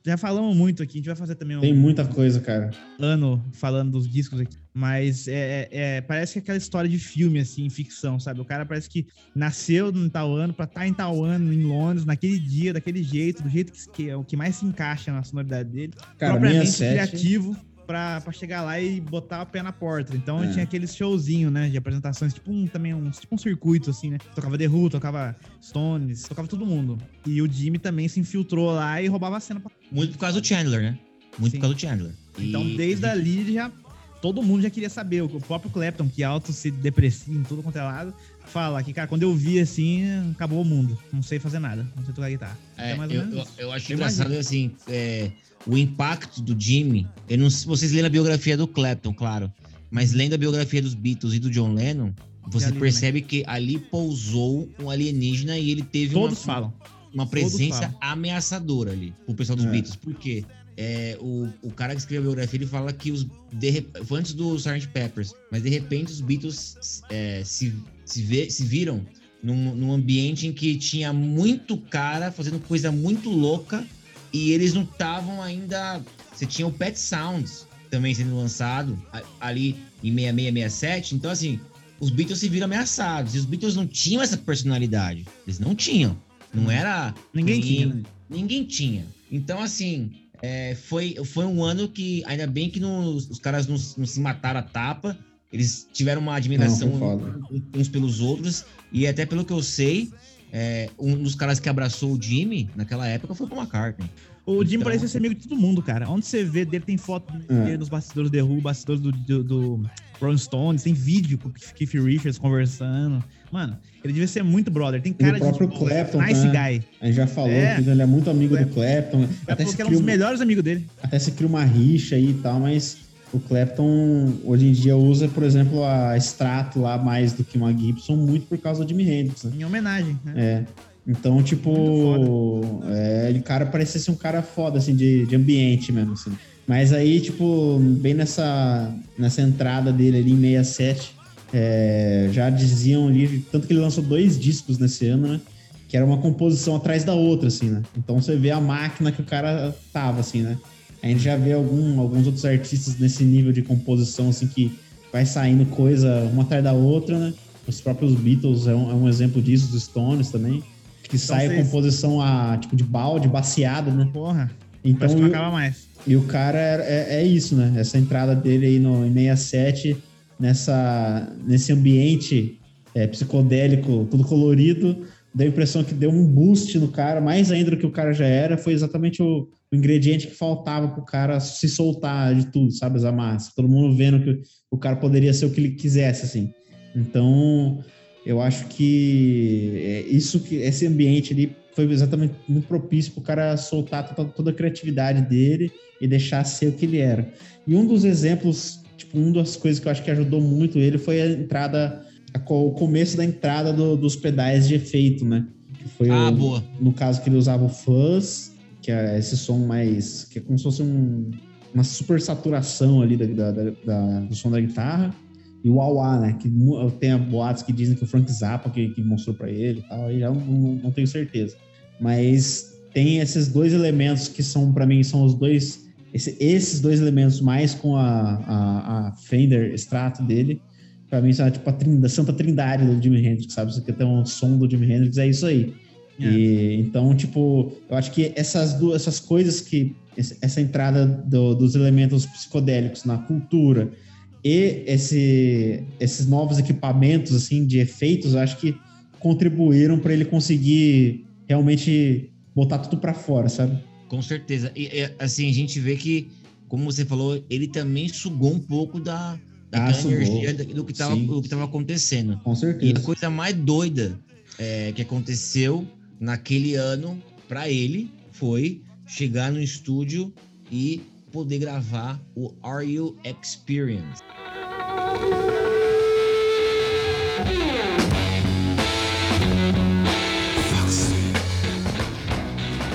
Já falamos muito aqui, a gente vai fazer também um Tem muita coisa, cara. ano falando dos discos aqui. Mas é, é- é- parece que é aquela história de filme, assim, ficção, sabe? O cara parece que nasceu em tal ano, pra estar em tal ano, em Londres, naquele dia, daquele jeito, do jeito que, que é o que mais se encaixa na sonoridade dele. Cara, propriamente 67. criativo pra, pra chegar lá e botar o pé na porta. Então É. tinha aqueles showzinho, né, de apresentações, tipo um, também um, tipo um circuito, assim, né? Tocava The Who, tocava Stones, tocava todo mundo. E o Jimmy também se infiltrou lá e roubava a cena. Pra... Muito por causa do Chandler, né? Muito Sim. por causa do Chandler. Então E- desde ali ele já... Todo mundo já queria saber. O próprio Clapton, que alto se deprecia em tudo quanto é lado, fala que, cara, quando eu vi assim, acabou o mundo. Não sei fazer nada. Não sei tocar guitarra. É, Então, eu, eu, eu acho Eu engraçado assim, é, o impacto do Jimmy. Eu não, se vocês leram a biografia do Clapton, claro, mas lendo a biografia dos Beatles e do John Lennon, você li percebe que ali pousou um alienígena e ele teve uma, Todos falam. uma presença falam. ameaçadora ali, pro pessoal dos É. Beatles. Por quê? É, o, o cara que escreveu a biografia, ele fala que os de, foi antes do Sgt. Peppers, mas de repente os Beatles é, se, se, vê- se viram num, num ambiente em que tinha muito cara fazendo coisa muito louca e eles não estavam ainda. Você tinha o Pet Sounds também sendo lançado ali em 6667. Então, assim, os Beatles se viram ameaçados. E os Beatles não tinham essa personalidade. Eles não tinham. Não era. Ninguém clean, tinha, né? Ninguém tinha. Então, assim, é, foi, foi um ano que, ainda bem que não- os caras não, não se mataram a tapa. Eles tiveram uma admiração Não, uns pelos outros. E até pelo que eu sei, é, um dos caras que abraçou o Jimmy naquela época foi o Paul McCartney. O Jimmy Então- parece ser amigo de todo mundo, cara. Onde você vê dele, tem foto É. dele nos bastidores do The Who, bastidores do, do, do Rolling Stones, tem vídeo com o Keith Richards conversando. Mano, ele devia ser muito brother. Tem E cara o próprio de Clapton, nice né? guy. A gente já falou É. que ele é muito amigo do Clapton. É Até se, porque era um cria dos um- melhores amigos dele. até se cria uma rixa aí e tal, mas o Clapton hoje em dia usa, por exemplo, a Strato lá mais do que uma Gibson, muito por causa do Jimi Hendrix, né? Em homenagem, né? É. Então, tipo, é, ele cara parecia ser um cara foda, assim, de, de ambiente mesmo, assim. Mas aí, tipo, bem nessa, nessa entrada dele ali em 67, é, já diziam ali, tanto que ele lançou dois discos nesse ano, né? Que era uma composição atrás da outra, assim, né? Então você vê a máquina que o cara tava, assim, né? A gente já vê algum, alguns outros artistas nesse nível de composição, assim, que vai saindo coisa uma atrás da outra, né? Os próprios Beatles é um, é um exemplo disso, os Stones também. Que então, sai vocês... a composição a, tipo de balde, baciada, né? Porra. Então, não acaba mais. E o cara é, é, é, isso, né? Essa entrada dele aí no, em 67, nessa, nesse ambiente é, psicodélico, tudo colorido, deu a impressão que deu um boost no cara, mais ainda do que o cara já era, foi exatamente o, o ingrediente que faltava pro cara se soltar de tudo, sabe? As. Todo mundo vendo que o cara poderia ser o que ele quisesse, assim. Então, eu acho que é isso que esse ambiente ali foi exatamente muito propício para o cara soltar toda, toda, a criatividade dele e deixar ser o que ele era. E um dos exemplos, tipo, uma das coisas que eu acho que ajudou muito ele foi a entrada, a, o começo da entrada do, dos pedais de efeito, né? Que foi ah, o, boa. No caso que ele usava o fuzz, que é esse som mais. que é como se fosse um, uma super saturação ali da, da, da, do som da guitarra e o Wah né? Que tem boatos que dizem que o Frank Zappa que, que mostrou para ele e tal, aí já não, não, tenho certeza. Mas tem esses dois elementos que são, para mim, são os dois. Esse, esses dois elementos, mais com a, a, a Fender extrato dele, para mim, são tipo a, trindade, a santa trindade do Jimi Hendrix, sabe? Você quer ter um som do Jimi Hendrix, é isso aí. É. E, então, tipo, eu acho que essas duas essas coisas que essa entrada do, dos elementos psicodélicos na cultura e esse, esses novos equipamentos assim de efeitos, acho que contribuíram para ele conseguir realmente botar tudo para fora, sabe? Com certeza. E assim, a gente vê que, como você falou, ele também sugou um pouco da, da ah, energia do que estava acontecendo. Com certeza. E a coisa mais doida é, que aconteceu naquele ano para ele foi chegar no estúdio e poder gravar o Are You Experience.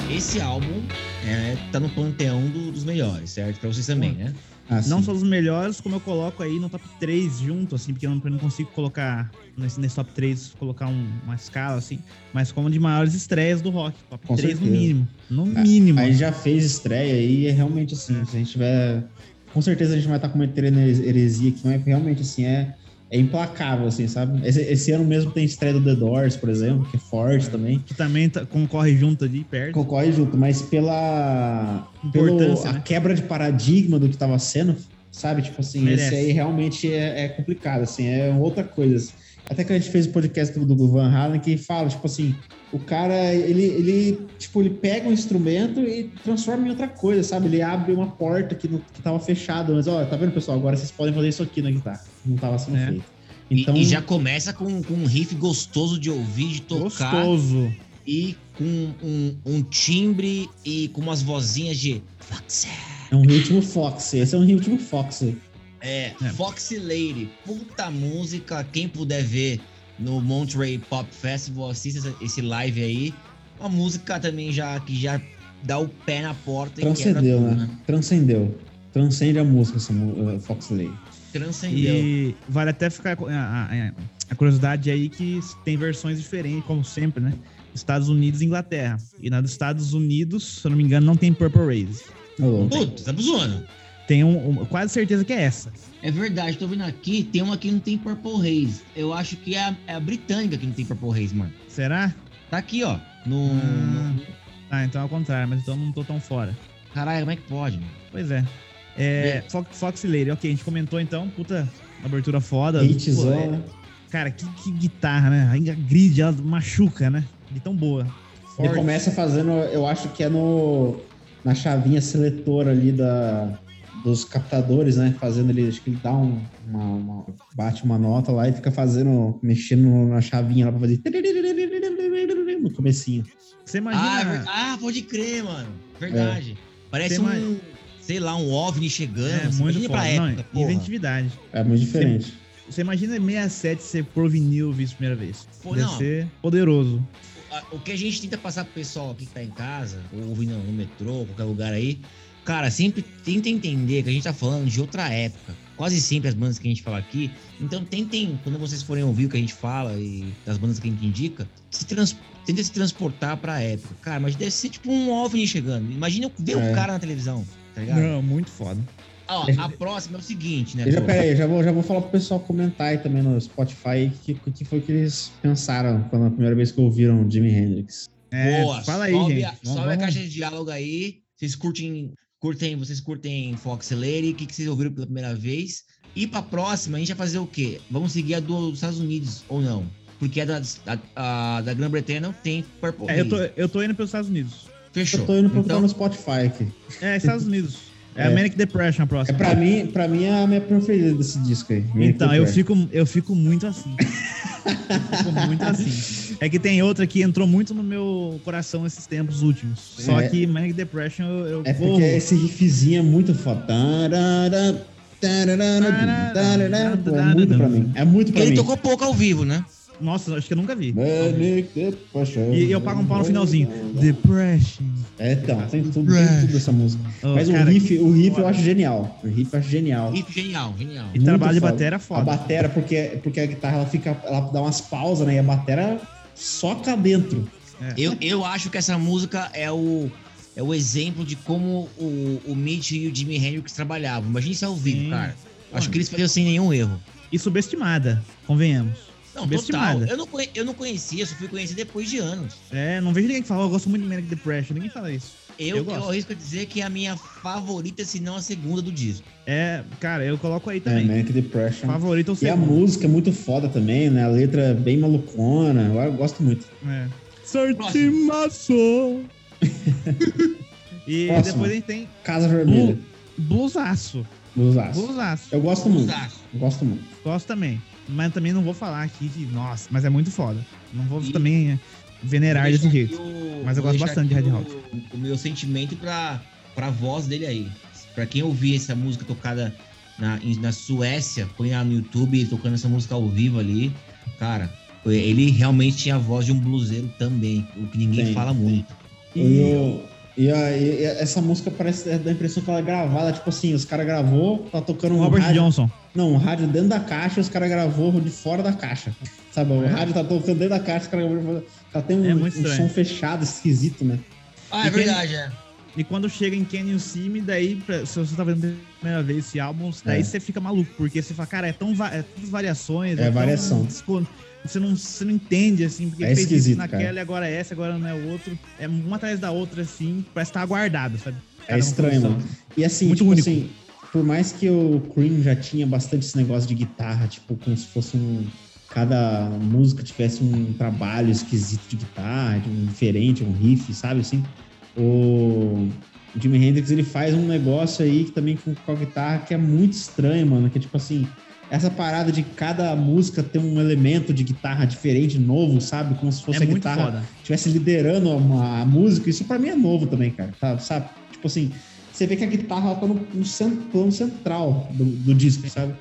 Esse álbum é, tá no panteão do, dos melhores, certo? Pra vocês também, né? Ah, não só os melhores, como eu coloco aí no top 3 junto, assim, porque eu não, eu não consigo colocar nesse, nesse, top 3, colocar um, uma escala, assim, mas como de maiores estreias do rock. Top Com 3 certeza. no mínimo. No ah, mínimo. Aí já fez estreia e é realmente assim, se a gente tiver. Com certeza a gente vai estar cometendo heresia aqui, mas realmente assim, é é implacável, assim, sabe? Esse, esse, ano mesmo tem estreia do The Doors, por exemplo, que é forte também. Que também tá, concorre junto ali, perto. Concorre junto, mas pela pelo, né? a quebra de paradigma do que estava sendo, sabe? Tipo assim, Merece. esse aí realmente é, é, complicado, assim, é outra coisa. Até que a gente fez o podcast do, do Van Halen que fala, tipo assim, o cara, ele, ele, tipo, ele pega um instrumento e transforma em outra coisa, sabe? Ele abre uma porta que, no, que tava fechada, mas, ó, tá vendo, pessoal? Agora vocês podem fazer isso aqui na guitarra. Não tava sendo é. feito. Então... E, e, já começa com, com, um riff gostoso de ouvir, de tocar. Gostoso. E com um, um timbre e com umas vozinhas de Foxy. É um ritmo Foxy. Esse é um ritmo Foxy. É, é. Foxy Lady. Puta música. Quem puder ver no Monterey Pop Festival, assista esse live aí. Uma música também já que já dá o pé na porta Transcendeu, tudo, né? né? Transcendeu. Transcende a música, essa uh, Fox Lady. Transcendeu. E vale até ficar a, a, a, curiosidade aí que tem versões diferentes, como sempre, né? Estados Unidos e Inglaterra. E na dos Estados Unidos, se eu não me engano, não tem Purple Raze. Putz, tá zoando. Tem um, um, quase certeza que é essa. É verdade, tô vendo aqui, tem uma que não tem Purple Haze. Eu acho que é a, é a britânica que não tem Purple Haze, mano. Será? Tá aqui, ó. No, ah, no... ah então é o contrário, mas então não tô tão fora. Caralho, como é que pode, mano? Pois é. É, Fox, Fox Lady, ok, a gente comentou então, puta, abertura foda. Hitzão, é, né? Cara, que, que, guitarra, né? A grid, ela machuca, né? De tão boa. Forte. Ele começa fazendo, eu acho que é no na chavinha seletora ali da, dos captadores, né? Fazendo ele, acho que ele dá um, uma, uma, bate uma nota lá e fica fazendo, mexendo na chavinha lá pra fazer no comecinho. Você imagina? Ah, ah pode crer, mano. Verdade. É. Parece um, imagina... sei lá, um OVNI chegando. É, assim, muito pra época, Não, inventividade. É muito diferente. Você, você imagina 67 ser por vinil visto primeira vez. Pô, Deve não. ser poderoso. O que a gente tenta passar pro pessoal aqui que tá em casa, ou ouvindo no metrô, qualquer lugar aí, Cara, sempre tenta entender que a gente tá falando de outra época. Quase sempre as bandas que a gente fala aqui. Então tentem, quando vocês forem ouvir o que a gente fala e das bandas que a gente indica, se trans, tenta se transportar pra época. Cara, mas deve ser tipo um OVNI chegando. Imagina ver é. o cara na televisão, tá ligado? Não, muito foda. ó, a próxima é o seguinte, né? Eu já, pô? pera aí, já vou, já vou falar pro pessoal comentar aí também no Spotify o que, que foi que eles pensaram quando a primeira vez que ouviram Jimi Hendrix. É, Boa, fala aí, sobe, gente. A, Vamos- sobe a vamos- caixa de diálogo aí. Vocês curtem, curtem, vocês curtem Fox Lady, o que, que vocês ouviram pela primeira vez? E pra próxima, a gente vai fazer o quê? Vamos seguir a do- dos Estados Unidos ou não? Porque a da, da, a da Grã-Bretanha não tem Purple É, eu, tô, eu tô indo pelos Estados Unidos. Fechou. Eu tô indo procurar então, no Spotify aqui. É, Estados Unidos. É, a É. Manic Depression a É próxima. pra mim, pra mim é a minha preferida desse disco aí. Manic Então, eu fico, eu fico muito assim. Muito assim. É que tem outra que entrou muito no meu coração esses tempos últimos. Só É. que Manic Depression eu, eu É vou- porque esse riffzinho é muito foda. É muito pra mim. É muito pra ele mim. tocou pouco ao vivo, né? Nossa, acho que eu nunca vi. Manic Depression. E eu pago um pau no finalzinho. Depression. É, então, tem tudo, tem tudo essa música. Oh, Mas cara, o riff, o riff eu acho genial. O riff eu acho genial. Riff genial, genial. E trabalho de batera é foda. A batera, porque, porque a guitarra ela fica. Ela dá umas pausas, né? E a batera soca dentro. Eu, eu acho que essa música é o, é o exemplo de como o, o Mitch e o Jimi Hendrix trabalhavam. Imagina isso ao vivo, Sim. cara. Acho que eles faziam sem nenhum erro. E subestimada, convenhamos. Não, total. Subestimada. Eu não, conhe- eu não conhecia, só fui conhecer depois de anos. É, não vejo ninguém que fala, "Oh, eu gosto muito de Manic Depression. Ninguém fala isso. Eu, Eu eu, arrisco a dizer que é a minha favorita, se não a segunda do disco. É, cara, eu coloco aí É, também. Manic Depression. Favorito ou E a música é muito foda também, né? A letra é bem malucona. Eu, eu gosto muito. É. Próximo. e Próximo. depois a gente tem Casa Vermelha. Blusaço. Blusaço. Blusaço. Eu gosto muito. Usaço. Eu gosto muito. Gosto também. Mas também não vou falar aqui que, nossa, mas é muito foda. Não vou E- também venerar desse jeito. o- Mas eu gosto bastante de Red o- O, meu sentimento pra, pra voz dele aí. Pra quem ouvir essa música tocada na, na Suécia, põe lá no YouTube tocando essa música ao vivo ali. Cara, ele realmente tinha a voz de um bluseiro também, o que ninguém fala muito. E, e, e essa música parece é, dá a impressão que ela é gravada, tipo assim, os caras gravou, tá tocando um Robert rádio, Johnson. não, um rádio dentro da caixa, os caras gravou de fora da caixa. Sabe, o É. rádio tá tocando dentro da caixa, os caras gravou, ela tem um, É um som fechado, esquisito, né? Ah, é verdade, é. E quando chega em Can You See Me, daí, pra- se você tá vendo pela primeira vez esse álbum, daí É. você fica maluco, porque você fala, cara, é tão va- é tantas variações. É tão variação. Você não, você não entende, assim, porque É fez isso naquela cara. e agora é essa, agora não é outro. É uma atrás da outra, assim, parece estar aguardado, sabe? É Cada uma estranho, mano. E assim, Muito tipo único. assim, por mais que o Cream já tinha bastante esse negócio de guitarra, tipo, como se fosse um. Cada música tivesse um trabalho esquisito de guitarra, um diferente, um riff, sabe assim? O Jimi Hendrix ele faz um negócio aí que também com, com a guitarra que é muito estranho, mano. Que é tipo assim, essa parada de cada música ter um elemento de guitarra diferente, novo, sabe? Como se fosse É a guitarra estivesse liderando uma, a música, isso pra mim é novo também, cara. Tá, sabe? Tipo assim, você vê que a guitarra ela tá no, no cen- plano central do, do disco, sabe?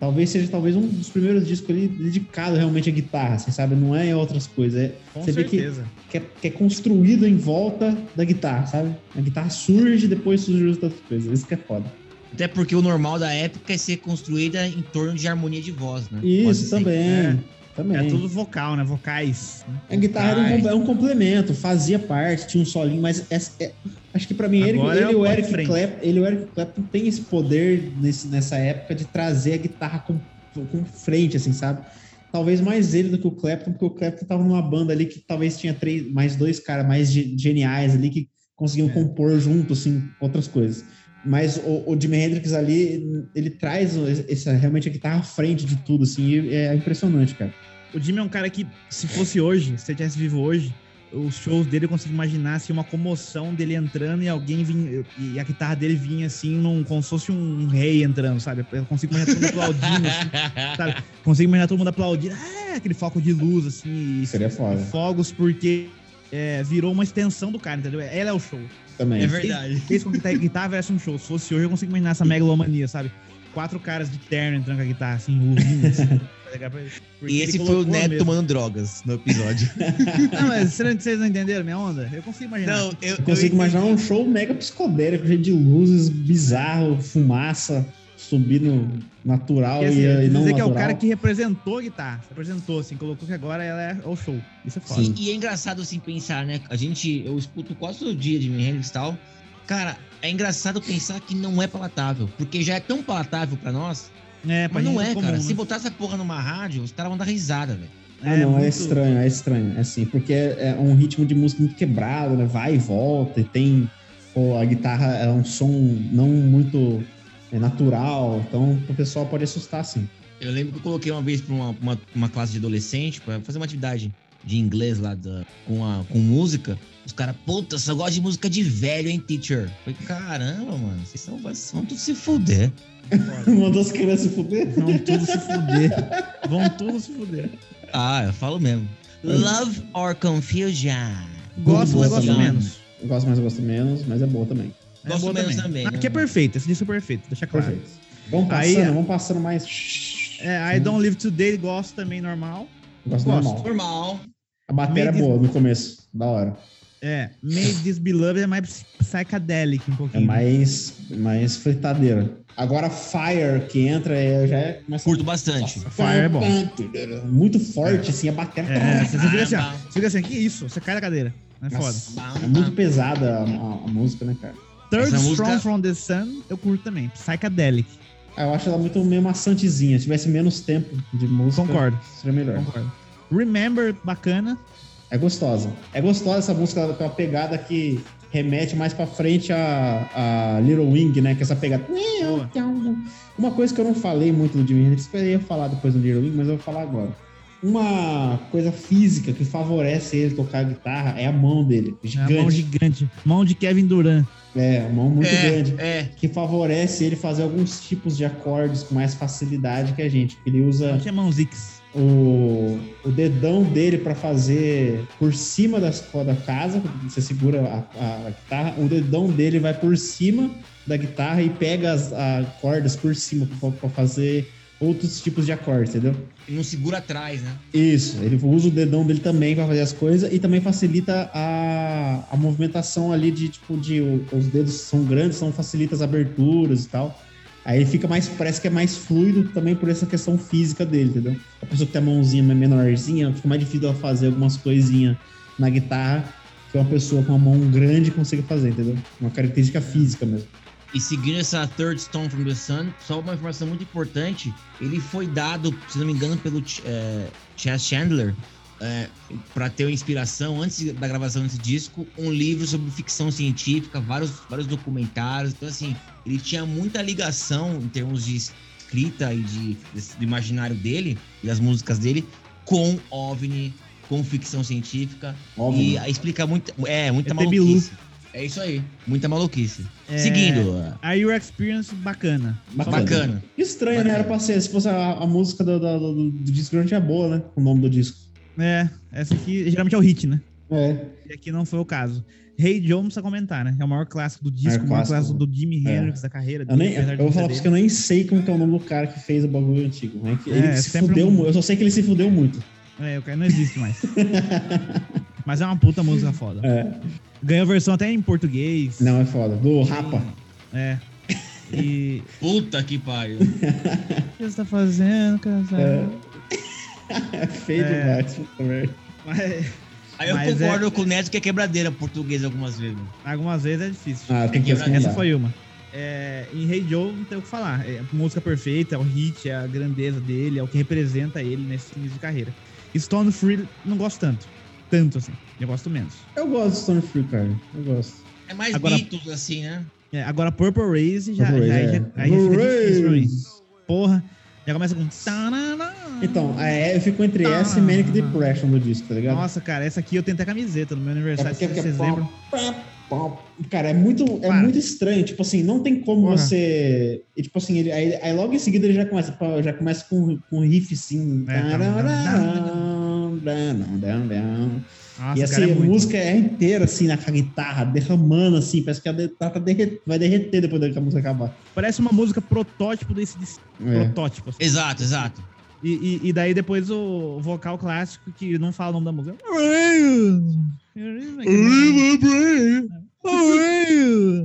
Talvez seja talvez um dos primeiros discos ali dedicado realmente à guitarra, assim, sabe? Não é em outras coisas. É, Com você vê que, certeza. que, é, que é construído em volta da guitarra, sabe? A guitarra surge e depois surge outras coisas. Isso que é foda. Até porque o normal da época é ser construída em torno de harmonia de voz, né? Isso ser. também. É. Também. É tudo vocal, né? Vocais. A guitarra era um, com- é um complemento, fazia parte, tinha um solinho, mas essa- é- acho que pra mim ele, é ele, o o Eric. Clapton, ele e o Eric Clapton tem esse poder nesse- nessa época de trazer a guitarra com, com frente, assim, sabe? Talvez mais ele do que o Clapton, porque o Clapton tava numa banda ali que talvez tinha três, mais dois caras mais ge- geniais ali que conseguiam É. compor junto, assim, outras coisas. Mas o, o Jimi Hendrix ali, ele traz essa, realmente a guitarra à frente de tudo, assim, e é impressionante, cara. O Jimmy é um cara que, se fosse hoje, se ele tivesse vivo hoje, os shows dele eu consigo imaginar assim, uma comoção dele entrando e alguém vinha. E a guitarra dele vinha assim, num, como se fosse um rei entrando, sabe? Eu consigo imaginar todo mundo aplaudindo, assim, sabe? Consigo imaginar todo mundo aplaudindo. Ah, aquele foco de luz, assim, e, Seria foda. fogos, porque é, virou uma extensão do cara, entendeu? Ela é o show. Também. É verdade. Fez com que a guitarra viesse um show. Se fosse hoje, eu consigo imaginar essa megalomania, sabe? Quatro caras de terno entrando com a guitarra, assim, ouvindo, assim. E esse foi o Neto mesmo. tomando drogas no episódio. Não, mas será que vocês não entenderam minha onda? Eu consigo imaginar. Não, eu, Eu consigo imaginar um show mega psicodélico, cheio de luzes, bizarro, fumaça, subindo natural Porque, assim, e, eu e não dizer que é o natural. cara que representou a guitarra. Representou, assim, colocou que agora ela é o show. Isso é foda. Sim. E, é engraçado assim pensar, né? A gente, eu escuto quase todo dia de Hendrix e tal. Cara, é engraçado pensar que não é palatável, porque já é tão palatável pra nós, É, mas não gente é, comum, cara. né? Se botar essa porra numa rádio, os caras vão dar risada, velho. Ah, não, é muito- estranho, é estranho. É assim, porque é, é um ritmo de música muito quebrado, né? Vai e volta, e tem. Pô, a guitarra é um som não muito é, natural, então o pessoal pode assustar, sim. Eu lembro que eu coloquei uma vez pra uma, uma, uma classe de adolescente pra fazer uma atividade de inglês lá da, com, a, com música. Os caras, puta, só gosto de música de velho, hein, teacher? Falei, caramba, mano, vocês são, vocês vão tudo se fuder. Mandou as crianças se fuder. Vão tudo se fuder. Vão tudo se fuder. Ah, eu falo mesmo. Love or Confusion. Gosto, mas gosto menos. Eu gosto mais, eu gosto menos, mas é boa também. É Gosto boa menos também, Aqui é perfeito, esse disco é perfeito, deixa claro. Perfeito. Vamos Aí, passando, é. vamos passando mais. É, I Don't Live Today, gosto também, normal. Gosto gosto. normal. Normal. A bateria é boa no começo, da hora. É, Made This Beloved é mais psychedelic um É pouquinho. mais, mais fritadeira. Agora Fire que entra, é, já é. Começa Curto bastante. Nossa, Fire é bom. Muito forte, assim, a bateria. É, você fica assim, ó, você fica assim, que isso? Você cai da cadeira. É foda. Nossa, é muito pesada a, a- a música, né, cara? Third Essa Strong música- from the Sun, eu curto também. Psychedelic. Ah, Eu acho ela muito meio maçantezinha. Se tivesse menos tempo de música, Concordo. seria melhor. Concordo. Remember, bacana. É gostosa. É gostosa essa música, ela tem uma pegada que remete mais pra frente a, a Little Wing, né? Que é essa pegada. Boa. Uma coisa que eu não falei muito do Jimi Hendrix, eu ia falar depois do Little Wing, mas eu vou falar agora. Uma coisa física que favorece ele tocar guitarra é a mão dele. É Gigante. a mão gigante. Mão de Kevin Durant. É, a mão muito é, grande. É, Que favorece ele fazer alguns tipos de acordes com mais facilidade que a gente. Ele usa Não tinha mão Zix. O, o dedão dele para fazer por cima das da casa, você segura a, a guitarra, o dedão dele vai por cima da guitarra e pega as a, cordas por cima para fazer outros tipos de acordes, entendeu? ele não segura atrás, né? Isso, ele usa o dedão dele também para fazer as coisas e também facilita a, a movimentação ali de tipo de os dedos são grandes, são facilita as aberturas e tal. Aí fica mais, parece que é mais fluido também por essa questão física dele, entendeu? A pessoa que tem a mãozinha menorzinha, fica mais difícil ela fazer algumas coisinhas na guitarra que uma pessoa com uma mão grande consiga fazer, entendeu? Uma característica física mesmo. E seguindo essa Third Stone from the Sun, só uma informação muito importante, ele foi dado, se não me engano, pelo é, Chandler, é, para ter uma inspiração, antes da gravação desse disco, um livro sobre ficção científica, vários, vários documentários. Então, assim, ele tinha muita ligação em termos de escrita e de, desse- do imaginário dele, e das músicas dele, com OVNI, com ficção científica. Óbvio. E aí explica muito, é, muita É maluquice. É isso aí, muita maluquice. É, Seguindo, A Your Experience, bacana. Bacana. bacana. Estranho, né? Era pra ser, se fosse a, a música do, do, do, do disco grande é boa, né? O nome do disco. É, essa aqui geralmente é o hit, né? É. E aqui não foi o caso. Hey Joe não precisa comentar, né? É o maior clássico do disco, É, o maior clássico. clássico do Jimi É. Hendrix da carreira Eu, nem, dele, apesar de eu vou falar pra você que eu nem sei como que é o nome do cara que fez o bagulho antigo. Né? Que É, ele é se fudeu um- muito. Eu só sei que ele se fudeu muito. É, o cara não existe mais. Mas é uma puta música foda. É. Ganhou versão até em português. Não, é foda. Do Rapa. É. E. Puta que pariu. O que você tá fazendo, casal? É feio É. demais. merda. Mas, Aí eu Mas concordo com o Neto que é quebradeira português algumas vezes. algumas vezes é difícil. Ah, tem que Essa foi uma. É, em Hey Joe não tem o que falar. É a música perfeita, é o hit, é a grandeza dele, é o que representa ele nesse início de carreira. Stone Free não gosto tanto. Tanto assim. Eu gosto menos. Eu gosto do Stone Free, cara. Eu gosto. É mais Agora- Beatles, assim, né? É, agora Purple Raze já, Purple já, Raze, já, é. aí já fica difícil pra mim. Porra. Já começa com. Então, é, eu fico entre essa e Manic Depression do disco, tá ligado? Nossa, cara, essa aqui eu tenho até camiseta no meu É aniversário de porque pom, pom. Cara, é muito, é Para. muito estranho. Tipo assim, não tem como Porra. você. E, tipo assim, ele, aí, aí logo em seguida ele já começa, já começa com, com riff assim. É, Nossa, e cara, assim, é a música é inteira, assim, na guitarra, derramando, assim, parece que tá- tá derre- vai derreter depois que a música acabar. Parece uma música protótipo desse, desse É. protótipo. assim. Exato, exato. E, e, e daí depois o vocal clássico que não fala o nome da música.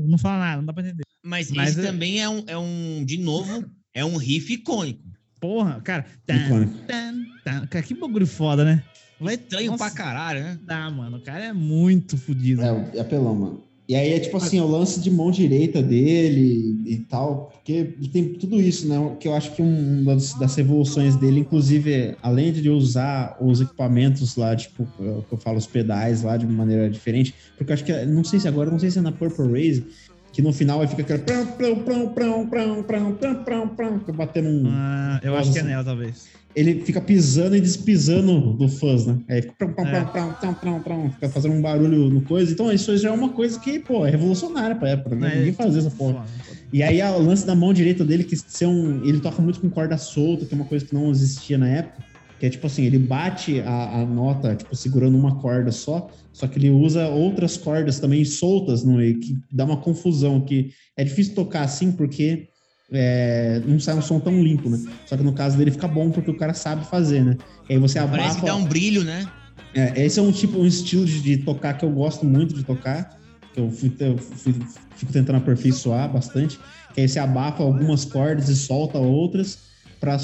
Não fala nada, não dá pra entender. Mas, Mas esse é- também é um, é um, de novo, é um riff icônico. Porra, cara. Icônico. tan, tan. Cara, que bagulho foda, né? Vai Estranho Nossa, pra caralho, né? Dá, mano. O cara é muito fodido. É, é apelão, mano. E aí é tipo assim, o lance de mão direita dele e tal, porque tem tudo isso, né? Que eu acho que um das, das revoluções dele, inclusive, além de usar os equipamentos lá, tipo, que eu falo, os pedais lá de maneira diferente, porque eu acho que, não sei se agora, não sei se é na Purple Race, que no final aí fica aquele prão, prão, prão, prão, prão, prão, prão, prão, prão, batendo um. Ah, eu acho que é nela, talvez. Ele fica pisando e despisando do fãs, né? Aí fica, prão, prão, prão, fica fazendo um barulho no coisa. Então, isso já é uma coisa que, pô, é revolucionária pra época, né? É, Ninguém fazia essa porra. E aí o lance da mão direita dele, que ser um. Ele toca muito com corda solta, que é uma coisa que não existia na época. Que é tipo assim, ele bate a, a nota, tipo, segurando uma corda só, só que ele usa outras cordas também soltas no meio, que dá uma confusão, que é difícil tocar assim porque é, não sai um som tão limpo, né? Só que no caso dele fica bom porque o cara sabe fazer, né? E aí você abafa... Parece que dá um brilho, né? É, esse é um tipo, um estilo de, de tocar que eu gosto muito de tocar, que eu, fui, eu fui, fico tentando aperfeiçoar bastante, que aí você abafa algumas cordas e solta outras para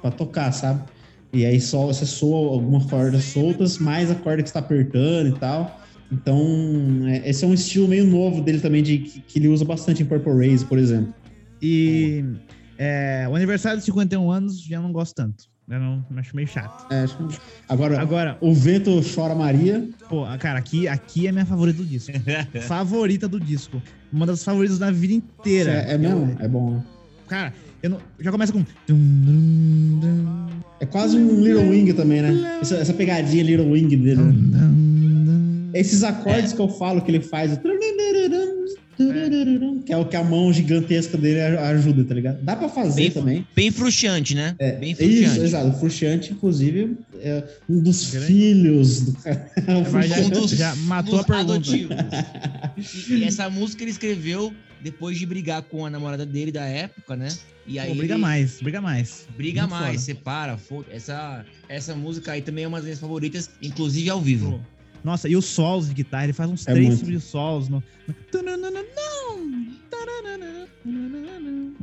pra tocar, sabe? E aí só você soa algumas cordas soltas, mais a corda que está apertando e tal. Então, é, esse é um estilo meio novo dele também, de, que, que ele usa bastante em Purple Race, por exemplo. E é, o aniversário de 51 anos já não gosto tanto. Eu não, acho meio chato. É. Agora, Agora, o vento chora Maria. Pô, cara, aqui, aqui é minha favorita do disco. favorita do disco. Uma das favoritas da vida inteira. É, é mesmo? É bom. Cara, eu não, já começa com. É quase um Little Wing também, né? Essa, essa pegadinha Little Wing dele. Esses acordes é. que eu falo que ele faz. Que é o que a mão gigantesca dele ajuda, tá ligado? Dá pra fazer bem, também. Bem frustrante, né? É, bem frustrante. Isso, exato. Frustrante, inclusive, é um dos filhos do cara. um dos, já matou a pergunta. E, e, essa música ele escreveu depois de brigar com a namorada dele da época, né? E aí Pô, briga mais, briga mais. Briga Muito mais, foda. separa. Essa, essa música aí também é uma das minhas favoritas, inclusive ao vivo. Pô. Nossa, e os solos de guitarra, ele faz uns é três de solos. No...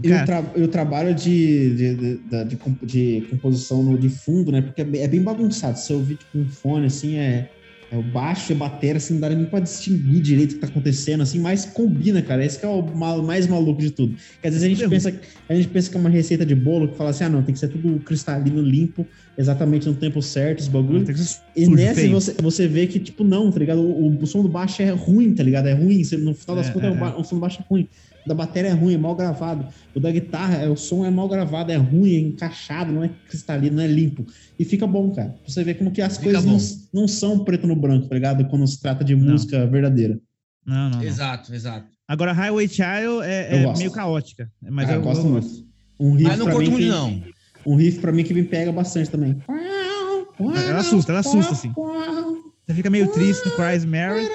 E o, tra o, trabalho de, de, de, de, de composição no, de fundo, né? Porque é bem bagunçado. Se eu ouvir tipo, um fone, assim, é é o baixo e a bateria, assim, não dá nem pra distinguir direito o que tá acontecendo, assim, mas combina, cara. Esse que é o mal, mais maluco de tudo. Porque às vezes a gente, pensa, a gente pensa que é uma receita de bolo que fala assim, ah, não, tem que ser tudo cristalino, limpo, exatamente no tempo certo, os bagulhos. E nessa você, você vê que, tipo, não, tá ligado? O, o, som do baixo é ruim, tá ligado? É ruim. no final das é, contas, é, é. o som do baixo é ruim da bateria é ruim, é mal gravado. O da guitarra, é, o som é mal gravado, é ruim, é encaixado, não é cristalino, não é limpo. E fica bom, cara. Você vê como que as fica coisas não, não, são preto no branco, tá ligado? Quando se trata de não. música verdadeira. Não, não. Exato, exato. Agora, Highway Child é, é meio caótica. Mas ah, eu, eu, gosto muito. Um riff mas não curto muito, não. Um riff pra mim que me pega bastante também. Ela assusta, ela assusta, assim. Você fica meio triste no Cries Mary.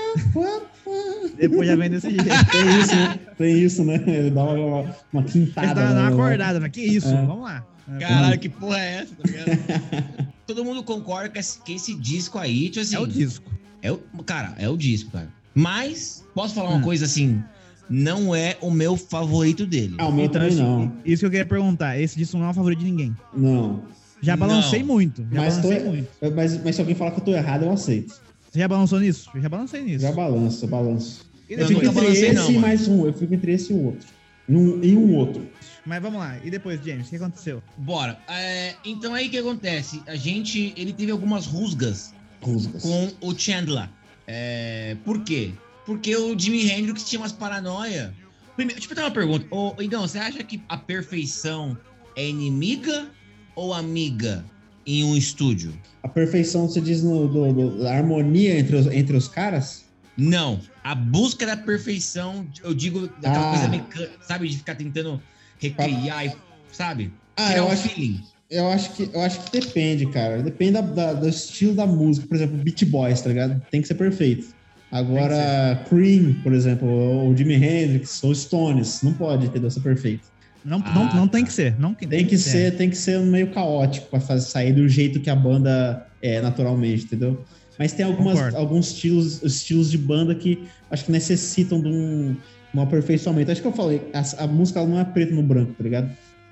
Depois já vem desse jeito. Tem isso, né? Tem isso, né? Ele dá uma, uma quintada. Ele dá, né? uma acordada, mas que isso? É. Vamos lá. Caralho, que porra é essa? Tá Todo mundo concorda que esse, que esse disco aí, tipo assim. É o disco. É o, cara, é o disco, cara. Mas, posso falar uma hum. coisa assim? Não é o meu favorito dele. Ah, o meu então, também não. Isso que eu queria perguntar. Esse disco não é o favorito de ninguém. Não. Já balancei não. muito. Já mas, tô, muito. Mas, mas se alguém falar que eu tô errado, eu aceito. Você já balançou nisso? Eu já balancei nisso. Já balanço, balanço. Eu, eu fico entre esse não, e mais um. Eu fico entre esse e um outro. E um, e um outro. Mas vamos lá. E depois, James, o que aconteceu? Bora. É, então aí o que acontece? A gente, ele teve algumas rusgas, rusgas. com o Chandler. É, por quê? Porque o Jimi Hendrix tinha umas paranoia. Primeiro, deixa eu fazer uma pergunta. Ô, então, você acha que a perfeição é inimiga ou amiga em um estúdio? A perfeição, você diz no, do, do, da harmonia entre os, entre os caras? Não. A busca da perfeição, eu digo, daquela ah. coisa mecânica, sabe? De ficar tentando recriar, ah. sabe? Ah, eu acho, feeling. Eu acho, que, eu acho que depende, cara. Depende da, da, do estilo da música. Por exemplo, Beat Boys, tá ligado? Tem que ser perfeito. Agora, Cream, por exemplo, ou Jimi Hendrix, ou Stones, não pode ter dança perfeita. Não, ah, não, não tem que ser. Não, tem, tem que, que ser, tem que ser meio caótico para sair do jeito que a banda é naturalmente, entendeu? Mas tem algumas, alguns estilos, estilos de banda que acho que necessitam de um, um aperfeiçoamento. Acho que eu falei, a, a música não é preto no branco, tá ligado?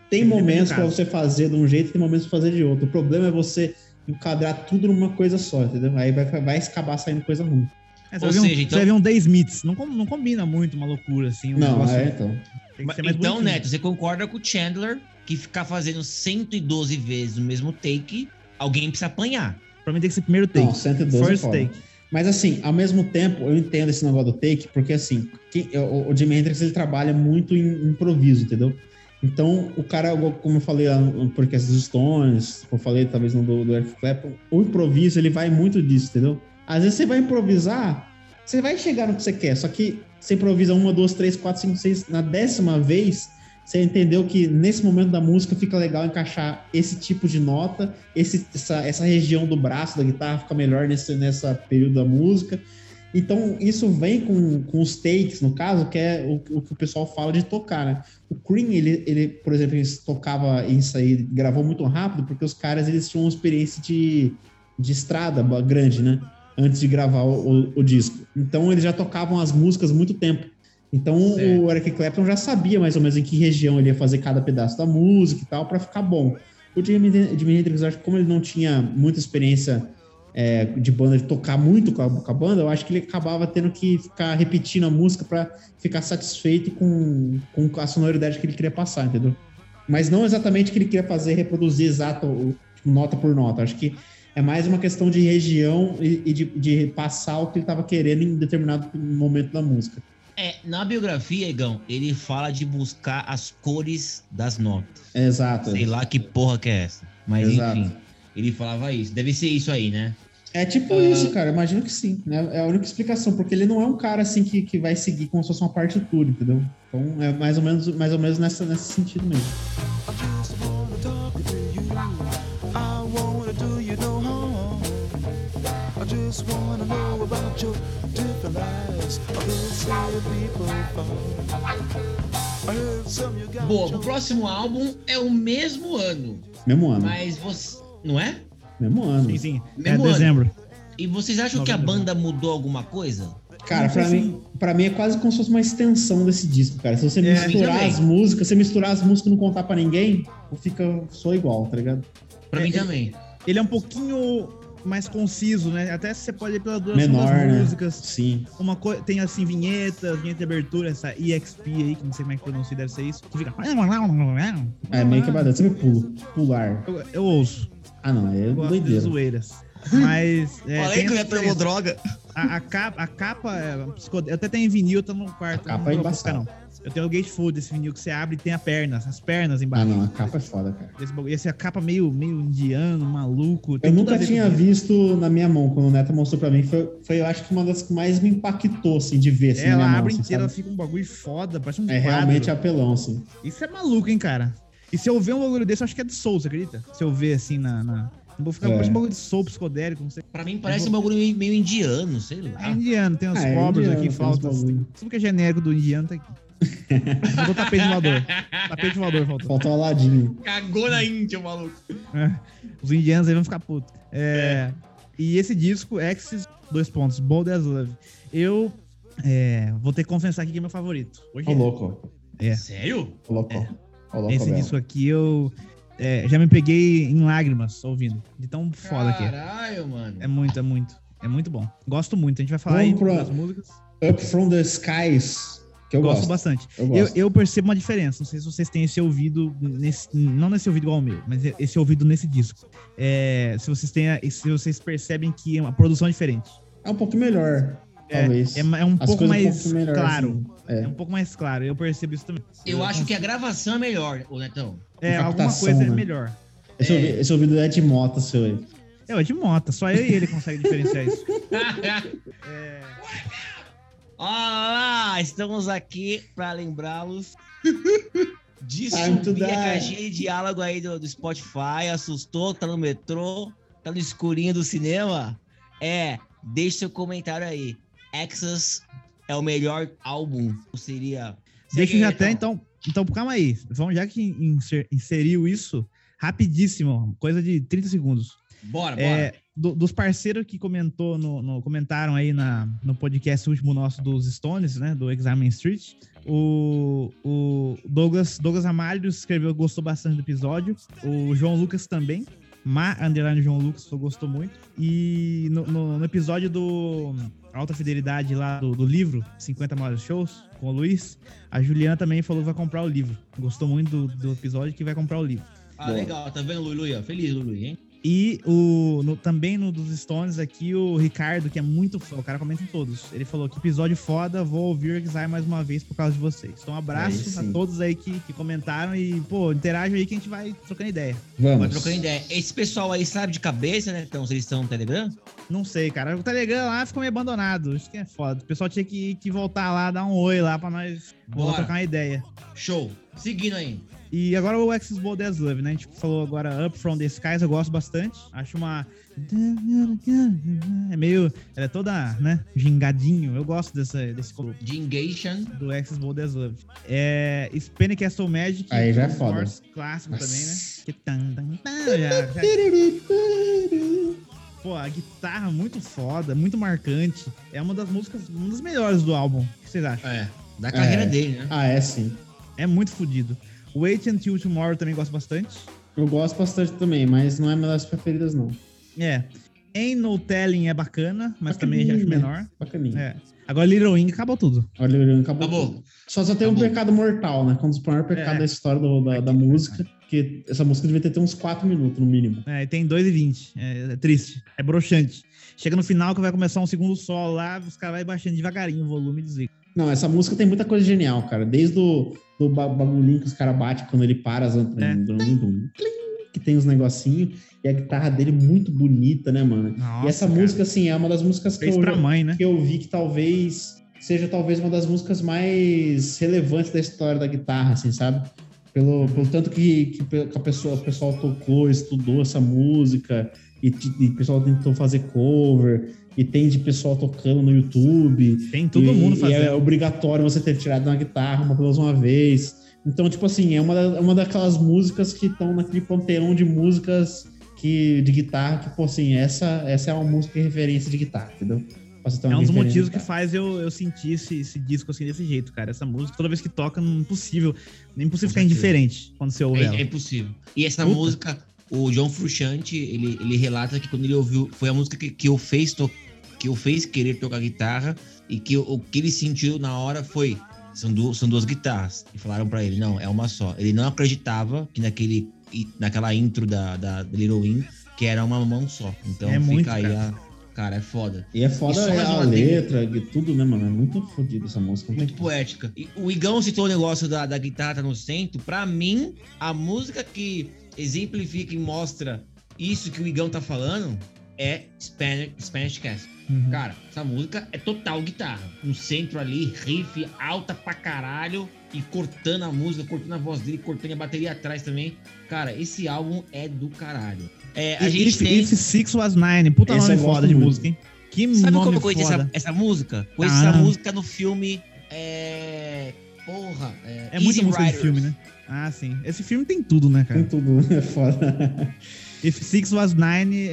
Tem é momentos para você fazer de um jeito, tem momentos para fazer de outro. O problema é você enquadrar tudo numa coisa só, entendeu? Aí vai, vai acabar saindo coisa ruim. É, você Ou vai ver um- seja, você então- vai ver um The Smiths. Não, não combina muito uma loucura assim. um Não, negócio- é, então. Tem que Mas- ser mais Então, bonitinho. Neto, você concorda com o Chandler que ficar fazendo 112 vezes o mesmo take, alguém precisa apanhar. Pra mim tem que ser primeiro take. Não, 112 é First foda. take. Mas assim, ao mesmo tempo, eu entendo esse negócio do take, porque assim, quem- o, o Jimi Hendrix ele trabalha muito em improviso, entendeu? Então, o cara, como eu falei podcast dos Stones, eu falei talvez no do, do Eric Clapton, o improviso ele vai muito disso, entendeu? Às vezes você vai improvisar, você vai chegar no que você quer, só que você improvisa uma, duas, três, quatro, cinco, seis, na décima vez, você entendeu que nesse momento da música fica legal encaixar esse tipo de nota, esse, essa, essa região do braço da guitarra fica melhor nesse nessa período da música. Então, isso vem com, com os takes, no caso, que é o, o que o pessoal fala de tocar, né? O Cream, ele, ele, por exemplo, ele tocava isso aí, gravou muito rápido, porque os caras, eles tinham uma experiência de, de estrada grande, né? Antes de gravar o, o- o disco. Então, eles já tocavam as músicas há muito tempo. Então, Certo. o Eric Clapton já sabia mais ou menos em que região ele ia fazer cada pedaço da música e tal, para ficar bom. O Jimi, Jimi Hendrix, eu acho que como ele não tinha muita experiência é, de banda, de tocar muito com a, com a banda, eu acho que ele acabava tendo que ficar repetindo a música para ficar satisfeito com, com a sonoridade que ele queria passar, entendeu? Mas não exatamente o que ele queria fazer, reproduzir exato, tipo, nota por nota. Acho que é mais uma questão de região e, e de, de passar o que ele estava querendo em determinado momento da música. É, na biografia, Igão, ele fala de buscar as cores das notas. Exato. Sei lá que porra que é essa. Mas Exato. enfim, ele falava isso. Deve ser isso aí, né? É tipo isso, cara. Imagino que sim. Né? É a única explicação, porque ele não é um cara assim que, que vai seguir como se fosse uma partitura, entendeu? Então é mais ou menos, mais ou menos nessa, nesse sentido mesmo. Just wanna know about your different lives. Boa, o próximo álbum é o mesmo ano. Mesmo ano. Mas você. Não é? Mesmo ano. Sim, sim. É Mesmo ano. dezembro. E vocês acham que a banda mudou alguma coisa? Cara, pra mim, pra mim é quase como se fosse uma extensão desse disco, cara. Se você É, misturar as músicas, você misturar as músicas e não contar pra ninguém, fica só igual, tá ligado? Pra É, mim é- também. Ele é um pouquinho mais conciso, né? Até se você pode ir pela duração Menor, das né? músicas. Sim. Uma coisa, tem assim, vinhetas, vinheta de abertura, essa EXP aí, que não sei como é que pronuncia, deve ser isso. Que fica. É meio quebrado. Você pula. Pular. Eu, eu ouço. Ah, não. É Eu gosto de zoeiras. Mas. É, Falei tem que eu ia tomar droga. A, a capa, a capa é Eu até tenho em vinil, tá no quarto. A capa não é embaçada. não. Eu tenho o gatefold desse vinil que você abre e tem a perna, as pernas Ah, embaixo. não. A capa é foda, cara. Esse, bagulho- esse é a capa meio, meio indiano, maluco. Eu nunca tinha com isso. visto na minha mão, quando o Neto mostrou pra mim. Foi, foi, eu acho que uma das que mais me impactou, assim, de ver, assim, É, ela mão. abre assim, inteira, ela fica um bagulho foda, parece um É quadro. realmente apelão, assim. Isso é maluco, hein, cara? E se eu ver um bagulho desse, eu acho que é de soul, você acredita? Se eu ver assim na. na... Vou ficar É. parece um bagulho de soul psicodélico, não sei. Pra mim parece um bagulho meio, meio indiano, sei lá. É indiano, tem uns Ah, é cobras indiano, aqui, falta. bagulho. Tudo que é genérico do indiano tá aqui. Faltou tapete voador. Tapete voador faltou. Faltou o Aladinho. Cagou na Índia, maluco. É. Os indianos aí vão ficar putos. É, E esse disco, Axis, dois pontos, Bold as Love. Eu é, vou ter que confessar aqui que é meu favorito. Hoje Ô, é. louco. É. Sério? Ô, louco. É. Ô, louco, Esse disco aqui eu é, já me peguei em lágrimas ouvindo. De tão foda que é. Caralho, mano. É muito, é muito. É muito bom. Gosto muito. A gente vai falar aí Vamos pra- das músicas. Up From The Skies, eu gosto, gosto. bastante. Eu Eu, gosto. eu percebo uma diferença. Não sei se vocês têm esse ouvido, nesse, não nesse ouvido igual ao meu, mas esse ouvido nesse disco. É, se vocês têm, se vocês percebem que é uma produção diferente. É um pouco melhor, É, talvez. é, é um As pouco coisas um mais pouco melhor, claro. assim. É. É um pouco mais claro. Eu percebo isso também. Eu acho que a gravação é melhor, ô Netão. é alguma coisa é né? melhor. Esse, ouvido, esse ouvido é de moto, seu aí. É, o de mota. Só eu e ele conseguem diferenciar isso. É, Olá, estamos aqui pra lembrá-los de subir a caixinha de diálogo aí do, do Spotify. Assustou, tá no metrô, tá no escurinho do cinema? É, deixe seu comentário aí. Exas é o melhor álbum? Ou seria. Deixa já até, então. Então, calma aí. Vamos, já que inser- inseriu isso, rapidíssimo, coisa de 30 segundos. Bora, bora. É, do- dos parceiros que comentou no, no- comentaram aí na, no podcast último nosso dos Stones, né? Do Examen Street. O, o Douglas, Douglas Amalho escreveu, gostou bastante do episódio. O João Lucas também. Ma Underline João Lucas gostou muito. E no, no- no episódio do Alta Fidelidade lá do, do livro, 50 Maiores Shows, com o Luiz, a Juliana também falou que vai comprar o livro. Gostou muito do, do episódio que vai comprar o livro. Ah, legal, tá vendo, Lulu? aí, ó? Feliz, Lulu, hein? E o, no- também no dos Stones aqui, o Ricardo, que é muito fã, o cara comenta em todos. Ele falou que episódio foda, vou ouvir Exile mais uma vez por causa de vocês. Então, um Aí abraço sim. a todos aí que, que comentaram e, pô, interage aí que a gente vai trocando ideia. Vai Vamos. trocando ideia. Esse pessoal aí sabe de cabeça, né? Então, vocês estão no Telegram? Não sei, cara. O Telegram lá ficou meio abandonado. Isso que é foda. O pessoal tinha que, que voltar lá, dar um oi lá pra nós Bora. trocar uma ideia. Show. Seguindo aí. E agora o Axis Bold as Love, né? A gente falou agora Up From The Skies, eu gosto bastante. Acho uma... É meio... Ela é toda, né? Gingadinho. Eu gosto dessa, desse colo- Jingation. do Axis Bold as Love. É... Spinning Castle Magic. Aí já é foda. Force Clássico Nossa. também, né? Que tan, tan, tan, já- já- Pô, a guitarra muito foda, muito marcante. É uma das músicas, uma das melhores do álbum. O que vocês acham? É, da carreira É. dele, né? Ah, é sim. É muito fodido. Wait Until Tomorrow também gosto bastante. Eu gosto bastante também, mas não é uma das preferidas, não. É. Ain't No Telling é bacana, mas também já acho Bacaninha. menor. Bacaninha. É. Agora Little Wing acabou tudo. Olha, ele acabou. Acabou. tudo. Só, só tem um Acabou. pecado mortal, né? Um dos maiores pecados É. da história do- da, da música. Que essa música devia ter, ter uns 4 minutos, no mínimo. É, e tem 2 e 20. É, é triste. É broxante. Chega no final que vai começar um segundo solo lá, os caras vão baixando devagarinho o volume e desliga. Não, essa música tem muita coisa genial, cara. Desde o do ba- bagulhinho que os caras batem quando ele para, as É. que tem os negocinhos. E a guitarra dele muito bonita, né, mano? Nossa, e essa cara. música, assim, é uma das músicas que Fez eu, pra mãe, né? que eu vi que talvez seja talvez uma das músicas mais relevantes da história da guitarra, assim, sabe? Pelo, pelo tanto que, que a pessoa, o pessoal tocou, estudou essa música, e, e o pessoal tentou fazer cover, e tem de pessoal tocando no YouTube. Tem todo e, mundo e fazendo. é obrigatório você ter tirado uma guitarra uma vez uma vez. Então, tipo assim, é uma, da- é uma daquelas músicas que estão naquele panteão de músicas que, de guitarra, que, pô, assim, essa, essa é uma música de referência de guitarra, entendeu? É um dos motivos que faz eu, eu sentir esse, esse disco assim desse jeito, cara. Essa música, toda vez que toca, não é impossível. É impossível ficar indiferente quando você ouve É, ela. é impossível. E essa Puta. música, o John Frusciante, ele, ele relata que quando ele ouviu, foi a música que, que o fez to, que o fez querer tocar guitarra e que o, que ele sentiu na hora foi são, duas são duas guitarras. E falaram pra ele, não, é uma só. Ele não acreditava que naquele naquela intro da, da Little Wing que era uma mão só. Então É fica muito, aí cara. a cara é foda. E é foda E só mais a letra e tudo, né, mano? É muito fodido essa música. Muito poética. E o Igão citou o negócio da, da guitarra tá no centro. Pra mim, a música que exemplifica e mostra isso que o Igão tá falando é Spanish, Spanish Cast. Uhum. Cara, essa música é total guitarra. No centro ali, riff alta pra caralho. E cortando a música, cortando a voz dele, cortando a bateria atrás também. Cara, esse álbum é do caralho. É, a E gente if, tem... If Six Was Nine. Puta Esse nome gosto foda de muito. música, hein? Que Sabe nome como eu conheci essa, essa música? Conheci Ah. essa música no filme... É... Porra. É, É muita Easy música de Riders. filme, né? Ah, sim. Esse filme tem tudo, né, cara? Tem tudo, é foda. If Six Was Nine é,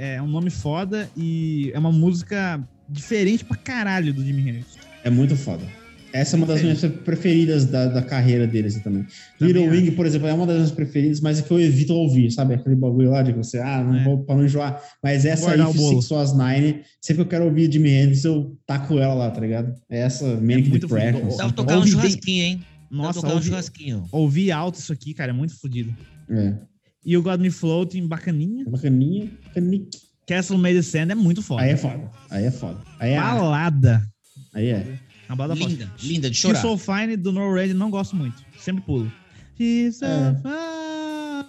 é- é um nome foda e é uma música diferente pra caralho do Jimi Hendrix. É muito foda. Essa é uma das minhas preferidas da, da carreira dele, assim, também. Também Little acho. Wing, por exemplo, é uma das minhas preferidas, mas é que eu evito ouvir, sabe? Aquele bagulho lá de você, ah, não É. vou pra não enjoar. Mas essa aí. Six Was Nine, sempre que eu quero ouvir Jimi Hendrix, eu taco ela lá, tá ligado? É essa Manic muito Depression. Dá pra assim. tocar um Ouvi churrasquinho, hein? Nossa, tocar um ouvi, churrasquinho. ouvi alto isso aqui, cara, é muito fodido. É. E o God Me Floating, bacaninha. Bacaninha. Castle Made of Sand é muito foda. Aí é foda. Aí é foda. Aí é. Balada. Aí é. Uma balada foda. Linda, linda de She's chorar. So Fine do No Red não gosto muito. Sempre pulo. She's so É. fine.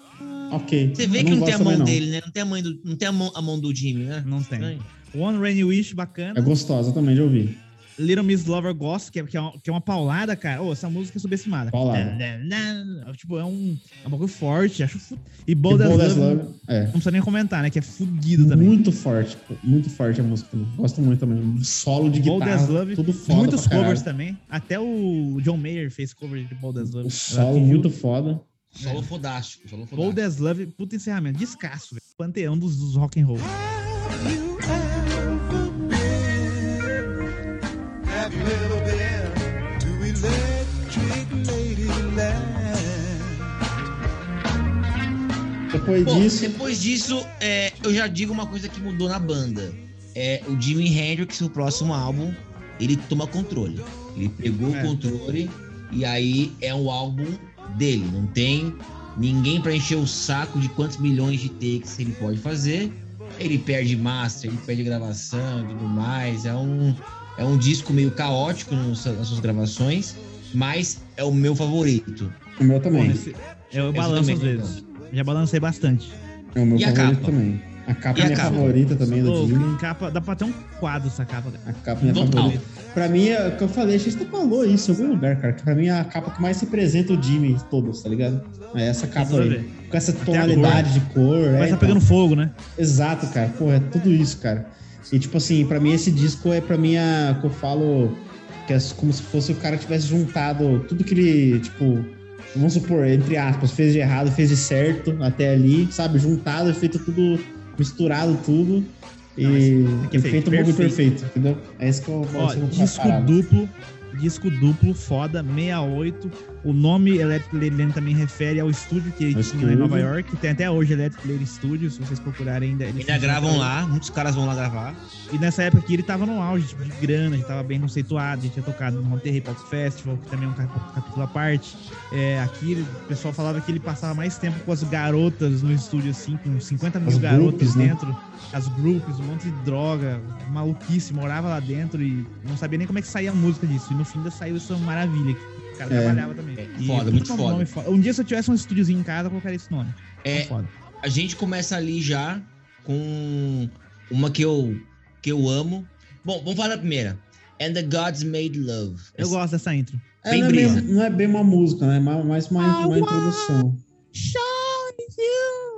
Ok. Você vê Eu que não tem a mão também, dele, né? Não tem a mão do, não tem a mão, a mão do Jimmy, né? Não tem. Estranho. One Rainy Wish, bacana. É gostosa também de ouvir. Little Miss Lover Gosto, que é, que é, uma, que é uma paulada, cara. Ô, essa música é subestimada. Paulada. Na, na, na, Tipo, é um, é um bagulho forte, acho. Fu... E E Bold as Bold as Love, Love, É. não precisa nem comentar, né? Que é fudido também. Muito forte, muito forte a música também. Gosto muito também. Solo de Bold guitarra, as Love, tudo foda muitos caralho. covers também. Até o John Mayer fez cover de Bold as Love. O solo muito foda. Solo fodástico, solo fodástico. Bold as Love, puta encerramento. Descasso, velho. Panteão dos, dos rock and roll. Depois Bom, disso. depois disso, é, eu já digo uma coisa que mudou na banda. É, o Jimi Hendrix, o próximo álbum, ele toma controle. Ele pegou É. o controle e aí é o álbum dele. Não tem ninguém pra encher o saco de quantos milhões de takes ele pode fazer. Ele perde master, ele perde gravação e tudo mais. É um, é um disco meio caótico nas suas gravações, mas é o meu favorito. O meu também. eu Esse balanço também, às vezes. Já balancei bastante. É o meu E a favorito capa? também. A capa E é a minha capa? favorita também do Pô, Jimmy. capa, dá pra ter um quadro essa capa. cara. A capa é minha Total. favorita. Pra mim, é o que eu falei, a gente até falou isso em algum lugar, cara. Que pra mim é a capa que mais representa o Jimmy de todos, tá ligado? É essa capa aí. ver. Com essa tonalidade de cor. é, Mas tá então. pegando fogo, né? Exato, cara. Pô, é tudo isso, cara. E tipo assim, pra mim esse disco é pra mim a que eu falo que é como se fosse o cara tivesse juntado tudo que ele, tipo, vamos supor, entre aspas, fez de errado, fez de certo até ali, sabe? Juntado, feito tudo, misturado tudo. E, aqui é e feito, feito um bagulho perfeito. entendeu? É isso que eu Ó, isso que eu disco duplo, disco duplo, foda, 68. O nome Electric Lady também refere ao estúdio que ele tinha lá em. Nova York. Tem até hoje Electric Lady Studio, se vocês procurarem ainda. ele Ainda gravam lá, muitos caras vão lá gravar. E nessa época aqui ele tava no auge, tipo, de grana, já tava bem conceituado, já tinha tocado no Monterrey Pop Festival, que também é um cap- capítulo à parte. É, aqui ele- o pessoal falava que ele passava mais tempo com as garotas no estúdio, assim, com 50 mil As garotas groupies, né? dentro, as grupos, um monte de droga, maluquice, morava lá dentro e não sabia nem como é que saía a música disso. E no fim ainda saiu essa maravilha. que O cara É. trabalhava também. É, E foda, muito nome foda. Um dia se eu tivesse um estúdiozinho em casa, eu colocaria esse nome. É, É foda. a gente começa ali já com uma que eu, que eu amo. Bom, vamos falar da primeira. And the Gods Made Love. Eu gosto dessa intro. É, bem não, é bem, não é bem uma música, né? Mais, uma, uma introdução.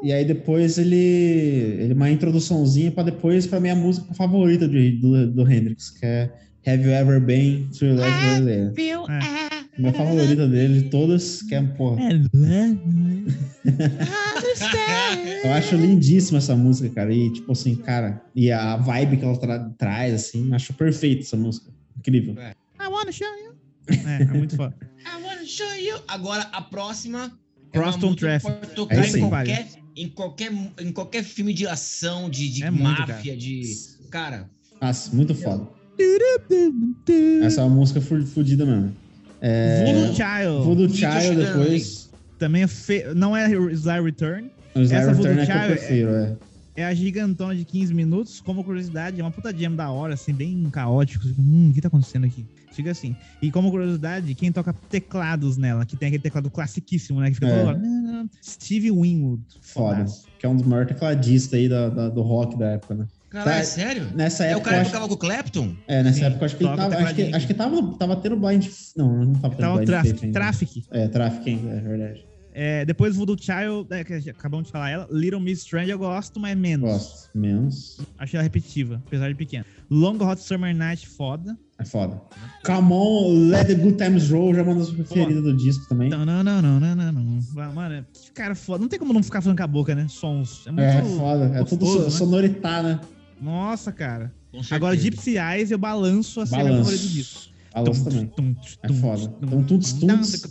E aí depois ele. Ele uma introduçãozinha pra depois, pra minha música favorita do, do, do Hendrix, que é Have You Ever Been to Let Me Feel É. Minha favorita dele de todas, que é, porra. Eu acho lindíssima essa música, cara. E, tipo assim, cara, e a vibe que ela tra- traz, assim, acho perfeita essa música. Incrível. I wanna show you. É, é muito foda. I wanna show you. Agora, a próxima. é Crosstown que Traffic. Pode tocar É em, qualquer, em, qualquer, em qualquer filme de ação, de, de É muito, máfia, de. Cara, Nossa, muito foda. Essa é uma música fudida mesmo. Voodoo Child. Voodoo Child depois. Também é fe... não é Sly Return. Sly Essa Return Voodoo é Child é- prefiro, é. É a gigantona de 15 minutos. Como curiosidade, é uma puta jam da hora, assim, bem caótico. Fica, Hum, o que tá acontecendo aqui? Fica assim. E como curiosidade, quem toca teclados nela, que tem aquele teclado classiquíssimo, né? Que fica É. toda. "Não, não, não." Steve Winwood. Foda. Fodaço. Que é um dos maiores tecladistas aí da, da- do rock da época, né? Caralho, Tá. é sério? Nessa É o época, cara que acho, tocava com o Clapton? é, nessa Sim, época eu acho que ele tava. Acho que, acho que tava, tava tendo blind. Não, não tava tendo o blind Traffic. Traffic. É, Traffic ainda, é verdade. É, depois Voodoo Child, é, que acabamos de falar ela. Little Miss Strange eu gosto, mas menos. Gosto. Menos. Achei ela repetitiva, apesar de pequena. Long Hot Summer Night, foda. É foda. Come on, Let the Good Times Roll, já é uma das preferidas do disco também. Não, não, não, não, não, não, não. Mano, é- que cara foda. Não tem como não ficar falando com a boca, né? Sons. É muito É, foda. É tudo gostoso, né? sonoritar, né? Nossa, cara. Agora, Gypsy Eyes, eu balanço assim, a minha Balanço. favorita disso. Balanço também. É foda. Então, tuntos, tuntos.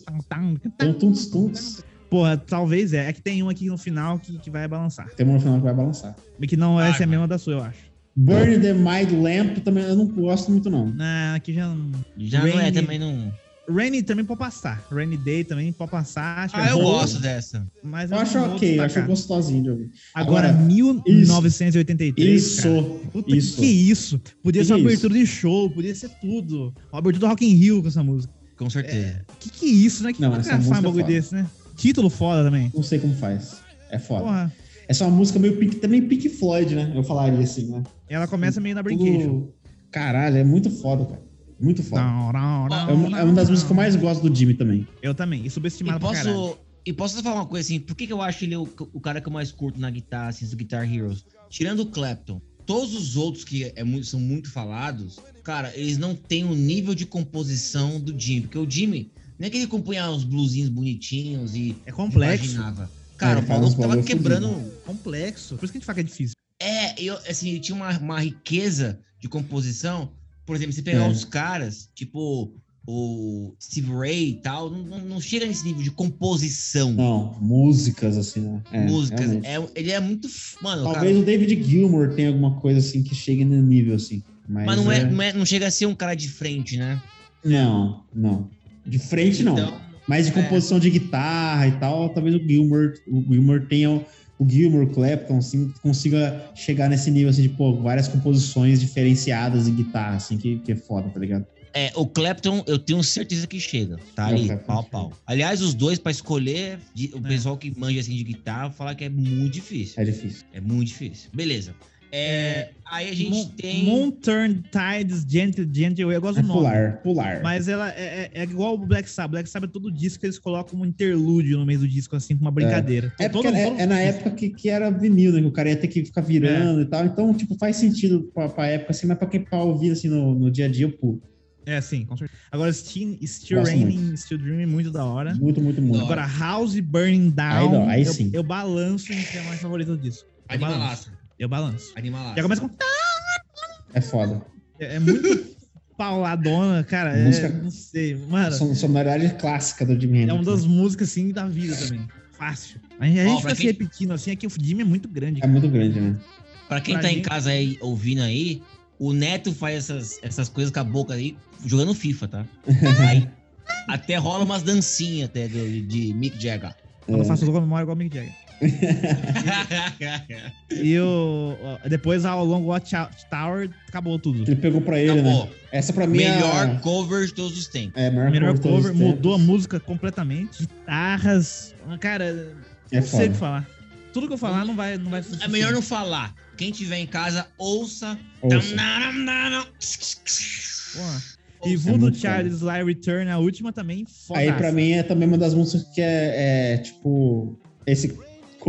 Um tuntos. Porra, talvez é. É que tem um aqui no final que, que vai balançar. Tem uma no final que vai balançar. E que não, Vai, essa é a vai. mesma da sua, eu acho. Burn the Mind Lamp também eu não gosto muito, não. Não, aqui já não. Já não é também não. Rainy também pode passar. Rainy Day também pode passar. Acho Ah, é eu boa, gosto dessa. Mas Eu acho ok, eu acho gostosinho de ouvir. Agora, Agora, 1983. Isso, cara. Puta, isso. que isso? Podia Que ser uma abertura de show, podia ser tudo. Uma abertura do Rock in Rio com essa música. Com certeza. Que que é isso, né? Que Não, essa música um é bagulho foda. desse, né? Título foda também. Não sei como faz. É foda. Porra. Essa é uma música meio Pink, também Pink Floyd, né? Eu falaria assim, né? Ela começa meio na brinquedo. Caralho, é muito foda, cara. Muito foda. Não, não, não, É uma, é uma das músicas que eu mais gosto do Jimmy também. Eu também. E E subestimado pra caralho. posso, e posso só falar uma coisa assim, por que, que eu acho ele o, o cara que eu mais curto na guitarra, assim, do Guitar Heroes? Tirando o Clapton, todos os outros que é muito- são muito falados, cara, eles não têm o nível de composição do Jimmy. Porque o Jimmy, não é que ele compunha uns bluesinhos bonitinhos e É complexo. imaginava. Cara, É, o maluco tava quebrando. Complexo. Por isso que a gente fala que é difícil. É, eu, assim, ele tinha uma, uma riqueza de composição. Por exemplo, você pegar É. uns caras, tipo o Steve Ray e tal, não, não- não chega nesse nível de composição. Não, músicas, assim, né? É, músicas. É, ele é muito. Mano, Talvez cara, o David Gilmour tenha alguma coisa assim que chegue no nível, assim. Mas, mas não, é, não, é- não chega a ser um cara de frente, né? Não, não. De frente, não. Então, Mas de é. composição de guitarra e tal, talvez o Gilmour, o Gilmour tenha. O Gilmour, Clapton, assim, consiga chegar nesse nível, assim, de, pô, várias composições diferenciadas de guitarra, assim, que, que é foda, tá ligado? É, o Clapton, eu tenho certeza que chega. Tá ali, pau pau. Aliás, os dois, pra escolher, o É. pessoal que manja assim de guitarra fala que é muito difícil. É difícil. É muito difícil. Beleza. É, aí a gente Moon, tem. Moon Turn Tides Gentle, Gentle, eu gosto É do nome. pular, pular. Mas ela é, é- é igual o Black Sabbath. Black Sabbath, todo disco eles colocam um interlúdio no meio do disco, assim, com uma brincadeira. É Todo- é, todo- é na época que, que era vinil, né? Que o cara ia ter que ficar virando e tal. Então, tipo, faz sentido pra, pra época, assim, mas pra quem pra ouvir, assim, no, no dia a dia, eu pulo. É, sim, com certeza. Agora, Still, Still Gosto Raining, Still Dreaming, muito da hora. Muito, muito, muito. Agora, House Burning Down, Aí não, aí eu, sim. eu balanço entre a mais favorita do disco. Eu balanço. Animalaça. Eu balanço. Animalaça. Já começa com... É foda. É, é muito pauladona, cara. É, Música- não sei. Mano, Son- Sonoridade clássica do Jimi é uma das músicas, assim, da vida também. Fácil. A gente, a gente Ó, fica pra se quem- repetindo, assim, é que o Jimmy é muito grande. É muito grande, né? Pra quem Pra tá em gente- casa aí ouvindo aí, o Neto faz essas, essas coisas com a boca aí, jogando FIFA, tá? Aí, até rola umas dancinhas até do- de Mick Jagger. Eu não É. faço com a memória igual Mick Jagger. E o, depois ao longo Watch Tower, acabou tudo. Ele pegou pra ele, Acabou. né? Essa pra mim Melhor é a... cover de todos os tempos. É, a melhor, Melhor cover, mudou a música completamente. Guitarras. Cara, É não sei o que falar. Tudo que eu falar não vai, não vai É melhor não falar. Quem tiver em casa, ouça. Ouça. E Ouça. Voodoo muito Charles Sly Return, a última também, foda. Aí pra mim é também uma das músicas que é, é, tipo, esse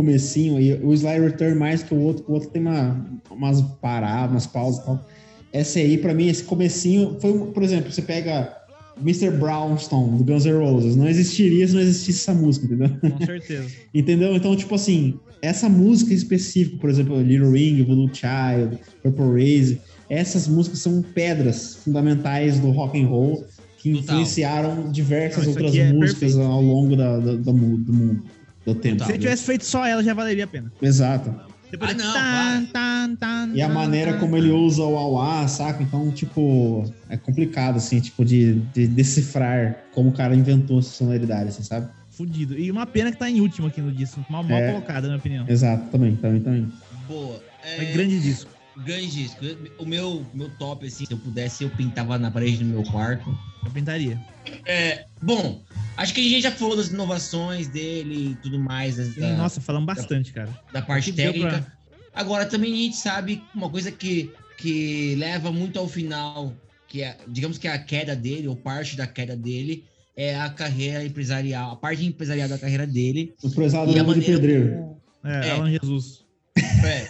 comecinho aí, o Sly Return mais que o outro, o outro tem uma, umas paradas, umas pausas e tal. Essa aí, pra mim, esse comecinho foi, por exemplo, você pega Mr. Brownstone, do Guns N' Roses, não existiria se não existisse essa música, entendeu? Com certeza. Entendeu? Então, tipo assim, essa música em específico, por exemplo, Little Ring, Voodoo Child, Purple Raze, essas músicas são pedras fundamentais do rock and roll que Total. influenciaram diversas Não, outras é músicas perfeito. ao longo da, da- do mundo, do tempo. Total. Se ele tivesse feito só ela, já valeria a pena. Exato. Depois Ah, não, tan, tan, tan, E a tan, maneira tan, como ele usa o auá, saca? Então, tipo, é complicado, assim, tipo, de, de decifrar como o cara inventou essa sonoridade, assim, sabe? Fudido. E uma pena que tá em último aqui no disco. Mal, mal É. colocada, na minha opinião. Exato, também, também, também. Boa. É É, grande disco. Grande disco. O meu, meu top, assim, se eu pudesse, eu pintava na parede do meu quarto. Eu pintaria. É, bom, acho que a gente já falou das inovações dele e tudo mais, das- Sim, da, nossa, falamos bastante, cara. da parte técnica. pra- Agora, também a gente sabe uma coisa que, que leva muito ao final, que é, digamos que a queda dele, ou parte da queda dele, é a carreira empresarial, a parte empresarial da carreira dele. O prezado E a Lema de maneira Pedreiro. É, É. Alan Jesus. É,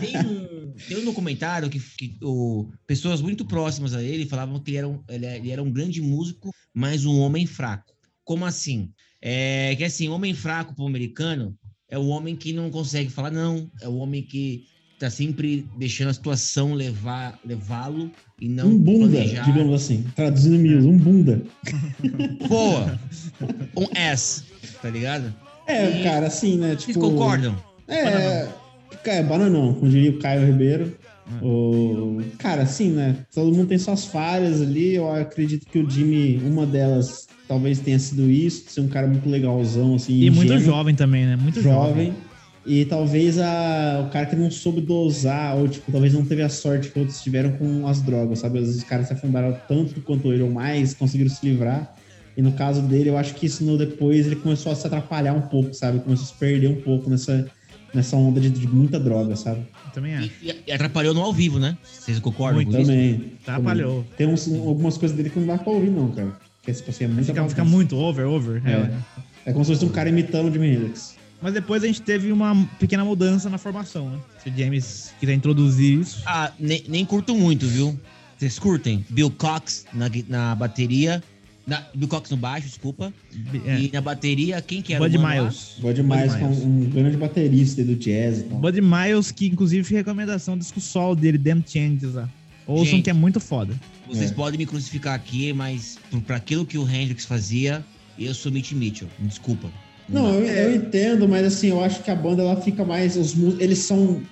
tem, um, tem um documentário que, que o, pessoas muito próximas a ele falavam que ele era, um, ele, ele era um grande músico, mas um homem fraco. Como assim? É que assim, homem fraco para o americano é o homem que não consegue falar não, é o homem que tá sempre deixando a situação levar levá-lo e não um bunda, planejar. digamos assim. Traduzindo miúdos, um bunda. Boa! Um S, tá ligado? É, E- cara, assim, né? Vocês Tipo, concordam? É, cara, bananão, como diria o Caio Ribeiro. O... Cara, assim, né? Todo mundo tem suas falhas ali. Eu acredito que o Jimmy, uma delas, talvez tenha sido isso, ser um cara muito legalzão, assim. E muito ingênuo, jovem também, né? Muito jovem. jovem. E talvez a, o cara que não soube dosar, ou tipo, talvez não teve a sorte que outros tiveram com as drogas, sabe? Às vezes os caras se afundaram tanto quanto ele ou mais, conseguiram se livrar. E no caso dele, eu acho que isso no depois ele começou a se atrapalhar um pouco, sabe? Começou a se perder um pouco nessa, nessa onda de, de muita droga, sabe? Eu também acho. E, e atrapalhou no ao vivo, né? Vocês concordam Muito. com isso? Também. Atrapalhou. Tem uns, algumas coisas dele que não dá pra ouvir, não, cara. Porque, tipo assim, é muita Fica, fica muito over, over. É. é. É como se fosse um cara imitando o Jimi Hendrix. Mas depois a gente teve uma pequena mudança na formação, né? Se o James quiser introduzir isso. Ah, nem, nem curto muito, viu? Vocês curtem? Bill Cox na, na bateria. Na, Bill Cox no baixo, desculpa. É. E na bateria, quem que era Bud o mano lá? Miles. Bud Miles, que é Miles. um, um grande baterista do jazz e tal. Bud Miles, que inclusive foi recomendação do disco sol dele, Damn Changes lá. Ouçam Gente. que é muito foda. Vocês É. podem me crucificar aqui, mas pra aquilo que o Hendrix fazia, eu sou Mitch Mitchell. Desculpa. Não, eu, eu entendo, mas assim, eu acho que a banda ela fica mais. Os, eles são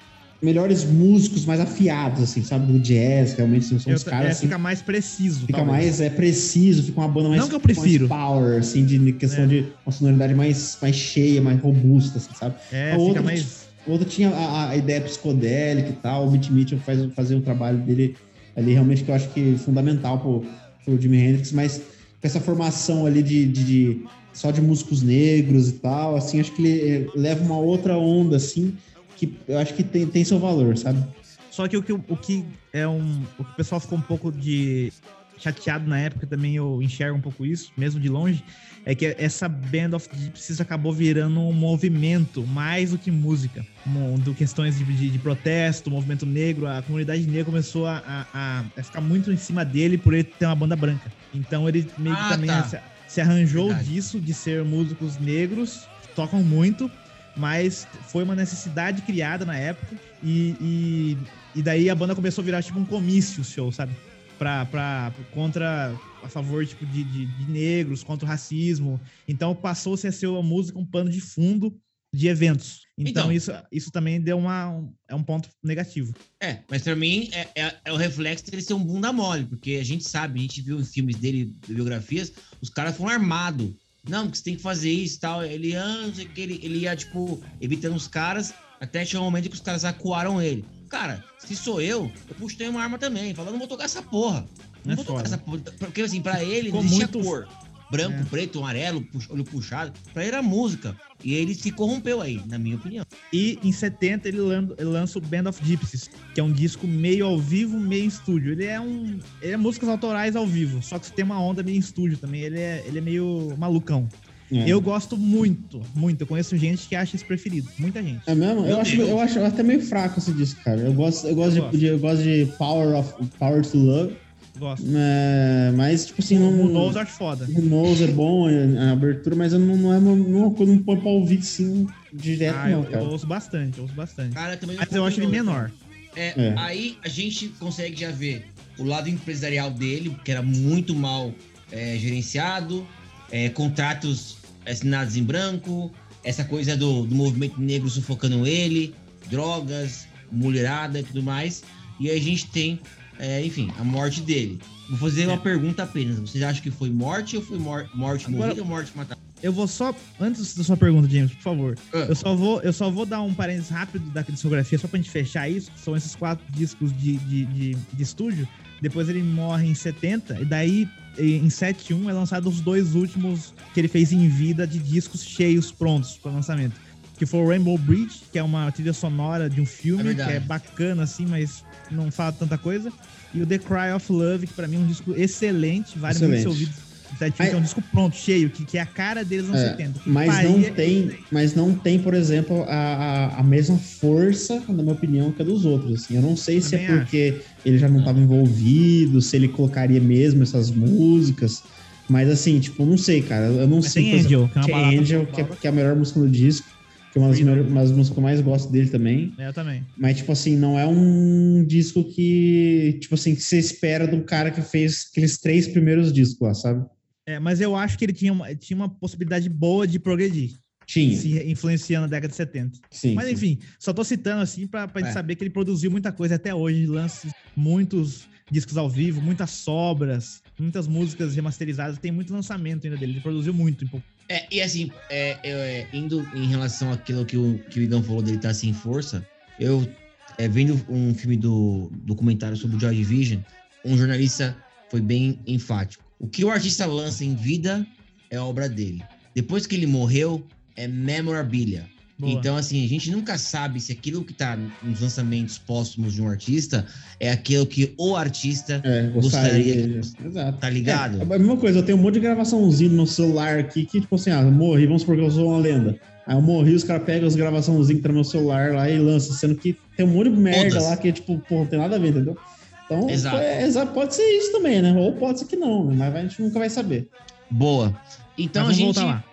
melhores músicos, mais afiados, assim, sabe? Do jazz, realmente são Eu- os caras é, assim, fica mais preciso. Fica talvez. mais é, preciso, fica uma banda mais. Não que eu prefiro. power, assim, de questão É. de uma sonoridade mais, mais cheia, mais robusta, assim, sabe? É, O fica outro, mais. outro tinha a, a ideia psicodélica e tal. O Mitch Mitchell faz fazer um trabalho dele ali, realmente, que eu acho que é fundamental pro, pro Jimi Hendrix, mas com essa formação ali de, de- de- só de músicos negros e tal, assim, acho que ele eh, leva uma outra onda, assim, que eu acho que tem, tem seu valor, sabe? Só que o que, o que é um. O que o pessoal ficou um pouco de chateado na época, também eu enxergo um pouco isso, mesmo de longe, é que essa Band of Gypsies acabou virando um movimento, mais do que música. Um, do questões de, de, de protesto, movimento negro, a comunidade negra começou a, a- a- a ficar muito em cima dele por ele ter uma banda branca. Então ele meio que Ah, também tá. se, se arranjou Verdade. disso, de ser músicos negros, que tocam muito, mas foi uma necessidade criada na época e, e, e daí a banda começou a virar tipo um comício show, sabe? Pra, pra, contra, a favor tipo, de, de, de negros, contra o racismo. Então passou-se a ser uma música, um pano de fundo de eventos. Então, Então. isso, isso também deu uma, um, é um ponto negativo. É, mas pra mim é, é- é o reflexo dele ser um bunda mole, porque a gente sabe, a gente viu em filmes dele, biografias, os caras foram armados. Não, porque você tem que fazer isso e tal. Ele, ah, não que, ele, ele ia, tipo, evitando os caras, até chegar um momento que os caras acuaram ele. Cara, se sou eu, eu puxei uma arma também. Falando, não vou tocar essa porra. Não É vou tocar foda. essa porra. Porque, assim, pra ele Ficou não muito- cor. Branco, É. preto, amarelo, pux- olho puxado. Pra ele era música. E ele se corrompeu aí, na minha opinião. E em 70 ele, lan- ele lança o Band of Gypsies, que é um disco meio ao vivo, meio em estúdio. Ele é um. Ele é músicas autorais ao vivo, só que tem uma onda meio em estúdio também. Ele é, ele é meio malucão. É. Eu gosto muito, muito. Eu conheço gente que acha esse preferido. Muita gente. É mesmo? Meu Eu acho, eu acho até meio fraco esse disco, cara. Eu gosto, eu gosto, Eu de, gosto. de- eu gosto de Power of Power to Love, Gosto. é, mas tipo assim, não. o Knows eu acho foda. Who Knows é bom é, a abertura, mas eu não, não é uma, não é uma coisa que não põe pra ouvir assim direto, Ah, não, eu, eu cara. ouço bastante, eu ouço bastante. Cara, também Mas eu acho ele menor. É, É. Aí a gente consegue já ver o lado empresarial dele, que era muito mal é, gerenciado, é, contratos assinados em branco, essa coisa do, do movimento negro sufocando ele, drogas, mulherada e tudo mais. E aí a gente tem, é, enfim, a morte dele. Vou fazer uma É. pergunta apenas. Vocês acham que foi morte ou foi mor morte Agora- morrida ou morte matada? Eu vou só. Antes da sua pergunta, James, por favor. Ah. Eu só vou, eu só vou dar um parênteses rápido da discografia, só pra gente fechar isso. São esses quatro discos de, de, de, de estúdio. Depois ele morre em 70, e daí em 71 é lançado os dois últimos que ele fez em vida de discos cheios prontos para lançamento. Que foi o Rainbow Bridge, que é uma trilha sonora de um É filme, que verdade. é bacana assim, mas não fala tanta coisa. E o The Cry of Love, que pra mim é um disco excelente, vale muito ser Excelente. ouvido. Que é um disco pronto, cheio, que, que é a cara deles nos É, 70. que Mas não tem, mas não tem, por exemplo, a, a, a mesma força, na minha opinião, que a dos outros. Assim. Eu não sei se é porque ele já não estava envolvido, se ele colocaria mesmo essas músicas. Mas assim, tipo, não sei, cara. Eu não Mas sei. tem por exemplo, Angel, que é uma Angel, que é, balada. que é a melhor música do disco. Que é uma das, melhores- uma das músicas que eu mais gosto dele também. É, Eu também. Mas, tipo assim, não é um disco que, tipo assim, que você espera de um cara que fez aqueles três primeiros discos lá, sabe? É, mas eu acho que ele tinha uma, tinha uma possibilidade boa de progredir, Tinha. se influenciando na década de 70. Sim. Mas sim. enfim, só tô citando assim pra, pra gente É. saber que ele produziu muita coisa até hoje, lança muitos discos ao vivo, muitas sobras, muitas músicas remasterizadas, tem muito lançamento ainda dele, ele produziu muito. em pouco- É, e assim, é, é, indo em relação àquilo que o, que o Igão falou dele estar sem força, eu, é, vendo um filme do documentário sobre o Joy Division, um jornalista foi bem enfático. O que o artista lança em vida é obra dele. Depois que ele morreu, é memorabilia. Boa. Então, assim, a gente nunca sabe se aquilo que tá nos lançamentos póstumos de um artista é aquilo que o artista É, gostaria que- Exato. tá ligado. É, a mesma coisa, eu tenho um monte de gravaçãozinho no meu celular aqui que, tipo assim, ah, morri, vamos supor que eu sou uma lenda. Aí eu morri, os caras pegam as gravaçãozinhas que tá no meu celular lá e lançam, sendo que tem um monte de merda Todas. lá que, tipo, pô, não tem nada a ver, entendeu? Então, Exato. é, pode ser isso também, né? Ou pode ser que não, né? mas a gente nunca vai saber. Boa. Então a gente. voltar lá.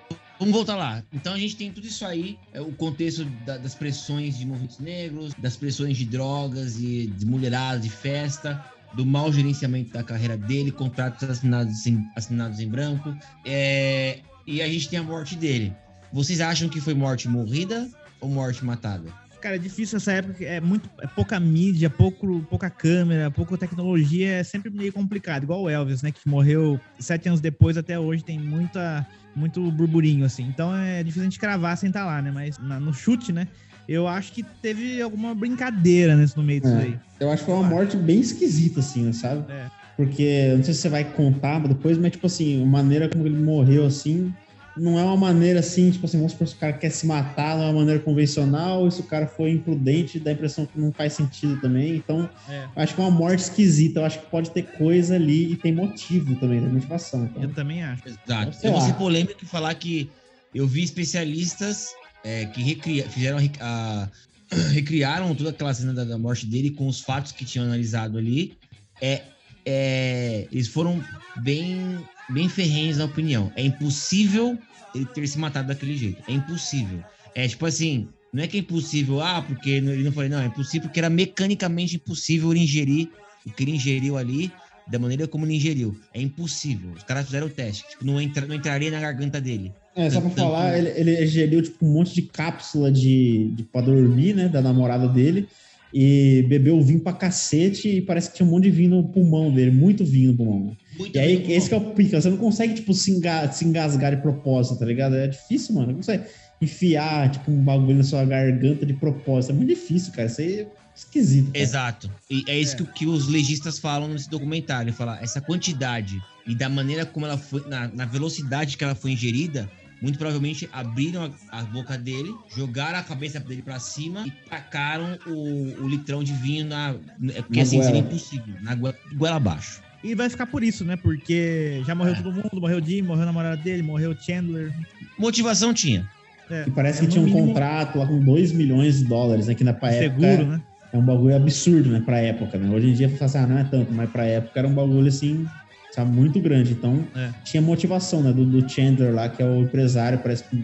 Vamos voltar lá. Então a gente tem tudo isso aí, é, o contexto da- das pressões de movimentos negros, das pressões de drogas e de mulherada, de festa. do mau gerenciamento da carreira dele, contratos assinados em, assinados em branco, é, e a gente tem a morte dele. Vocês acham que foi morte morrida ou morte matada? Cara, é difícil essa época, é muito é pouca mídia, pouco, pouca câmera, pouca tecnologia, é sempre meio complicado, igual o Elvis, né, que morreu sete anos depois, até hoje tem muita, muito burburinho, assim. Então é difícil a gente cravar sem estar lá, né, mas na- no chute, né, eu acho que teve alguma brincadeira nesse, no meio disso É. aí. Eu acho que foi uma morte bem esquisita, assim, sabe? É. Porque, não sei se você vai contar depois, mas, tipo assim, a maneira como ele morreu, assim, não é uma maneira, assim, tipo assim, vamos supor se o cara quer se matar, não é uma maneira convencional, e se o cara foi imprudente, dá a impressão que não faz sentido também. Então, É. acho que é uma morte esquisita, eu acho que pode ter coisa ali e tem motivo também, da motivação. Então, Eu também acho. Exato. Sei Eu vou ser polêmico e falar que eu vi especialistas é, que recria- fizeram a- recriaram toda aquela cena da, da morte dele com os fatos que tinham analisado ali. É, é, eles foram bem, bem ferrenhos na opinião. É impossível ele ter se matado daquele jeito. É impossível. É tipo assim, não é que é impossível, ah, porque ele não falou, não, é impossível porque era mecanicamente impossível ele ingerir o que ele ingeriu ali da maneira como ele ingeriu. É impossível. Os caras fizeram o teste. Tipo, não, entra, não entraria na garganta dele. É, só pra Tanto- falar, ele, ele geriu tipo, um monte de cápsula de, de pra dormir, né? Da namorada dele. E bebeu vinho pra cacete e parece que tinha um monte de vinho no pulmão dele, muito vinho no pulmão. Muito E aí, esse que é o pica, você não consegue, tipo, se, enga- se engasgar de propósito, tá ligado? É difícil, mano. Não consegue enfiar, tipo, um bagulho na sua garganta de propósito. É muito difícil, cara. Isso aí é esquisito. cara. Exato. E é isso É. Que, que os legistas falam nesse documentário. Falar essa quantidade e da maneira como ela foi, na, na velocidade que ela foi ingerida, muito provavelmente abriram a, a boca dele, jogaram a cabeça dele pra cima e tacaram o, o litrão de vinho na. é Porque Na assim seria impossível. Na goela, goela abaixo. E vai ficar por isso, né? Porque já morreu É. todo mundo, morreu o Jim, morreu a namorada dele, morreu o Chandler. Motivação tinha. É, E parece é que tinha um mínimo contrato lá com 2 milhões de dólares, né? Que na época seguro, né? é um bagulho absurdo, né? Pra época, né? Hoje em dia, você fala assim, ah, não é tanto, mas pra época era um bagulho assim, sabe, muito grande. Então, É. tinha motivação, né? Do, do Chandler lá, que é o empresário, parece que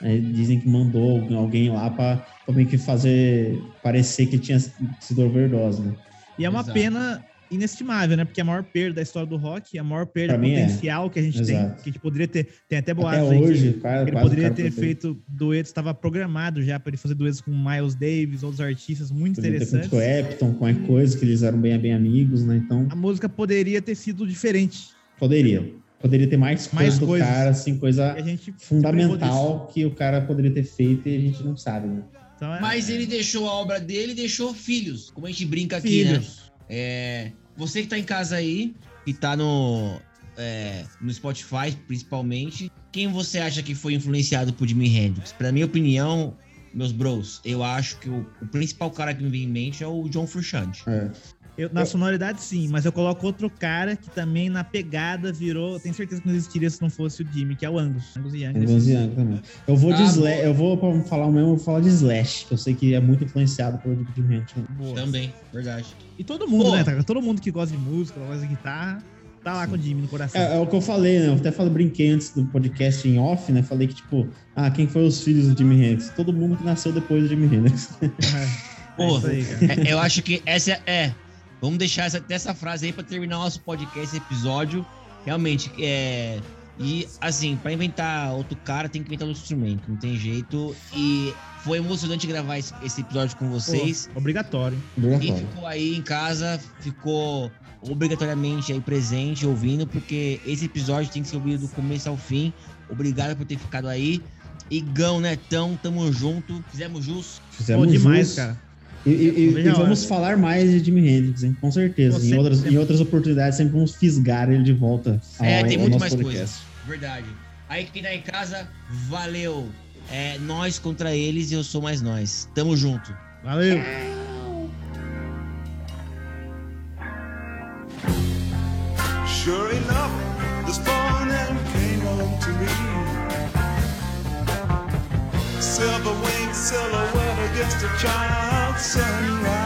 né, dizem que mandou alguém- lá pra, pra meio que fazer parecer que tinha sido overdose, né? E é uma Exato. pena inestimável, né? Porque a maior perda da história do rock, a maior perda Pra é. potencial que a gente Exato. tem, que a gente poderia ter, tem até Até boatos aí que hoje, cara, ele quase poderia ter feito duetos, estava programado já para ele fazer duetos com Miles Davis, outros artistas muito ter interessantes. com o Epton, com a coisa, que eles eram bem, bem amigos, né? Então, A música poderia ter sido diferente. poderia. Poderia ter mais coisa Mais do coisas. cara, assim, coisa a gente se fundamental que o cara poderia ter feito e a gente não sabe, né? Então, é- Mas ele deixou a obra dele e deixou filhos. Como a gente brinca aqui, né? filhos. É, você que tá em casa aí, que tá no, é, no Spotify principalmente, quem você acha que foi influenciado por Jimi Hendrix? Pra minha opinião, meus bros, eu acho que o, o principal cara que me vem em mente é o John Frusciante. É. Eu- na sonoridade, sim, mas eu coloco outro cara que também na pegada virou. Tenho certeza que não existiria se não fosse o Jimmy, que é o Angus. Angus Young. Angus Young também. Eu vou de Ah, Slash, eu vou pra falar o mesmo, eu vou falar de Slash, que eu sei que é muito influenciado pelo Jimi Hendrix. né? Também, verdade. E todo mundo, Pô. né? tá? Todo mundo que gosta de música, gosta de guitarra, tá lá com o Jimmy no coração. É, é o que eu falei, né? Eu até falei, brinquei antes do podcast em off, né? Falei que, tipo, ah, quem foi os filhos do Jimi Hendrix? Todo mundo que nasceu depois do Jimi Hendrix. É, Pô, aí, cara. É, eu acho que essa é. Vamos deixar essa, essa frase aí pra terminar o nosso podcast, esse episódio. Realmente, é. E assim, pra inventar outro cara, tem que inventar outro instrumento, não tem jeito. E foi emocionante gravar esse, esse episódio com vocês. Pô, obrigatório. Quem ficou aí em casa ficou obrigatoriamente aí presente, ouvindo, porque esse episódio tem que ser ouvido do começo ao fim. Obrigado por ter ficado aí. Igão, Netão, tamo junto. Fizemos jus. Fizemos Pô, demais, jus. cara. E, e- e- vamos falar mais de Jimi Hendrix, hein? Com certeza. Pô, em, outras, sempre. em outras oportunidades, sempre vamos fisgar ele de volta. É, ao- tem ao muito nosso mais podcast. coisas. Verdade. Aí quem tá em casa, valeu. É nós contra eles e eu sou mais nós. Tamo junto. Valeu. Sure enough, this morning came home to me. Silver winged silhouette against the china sunrise.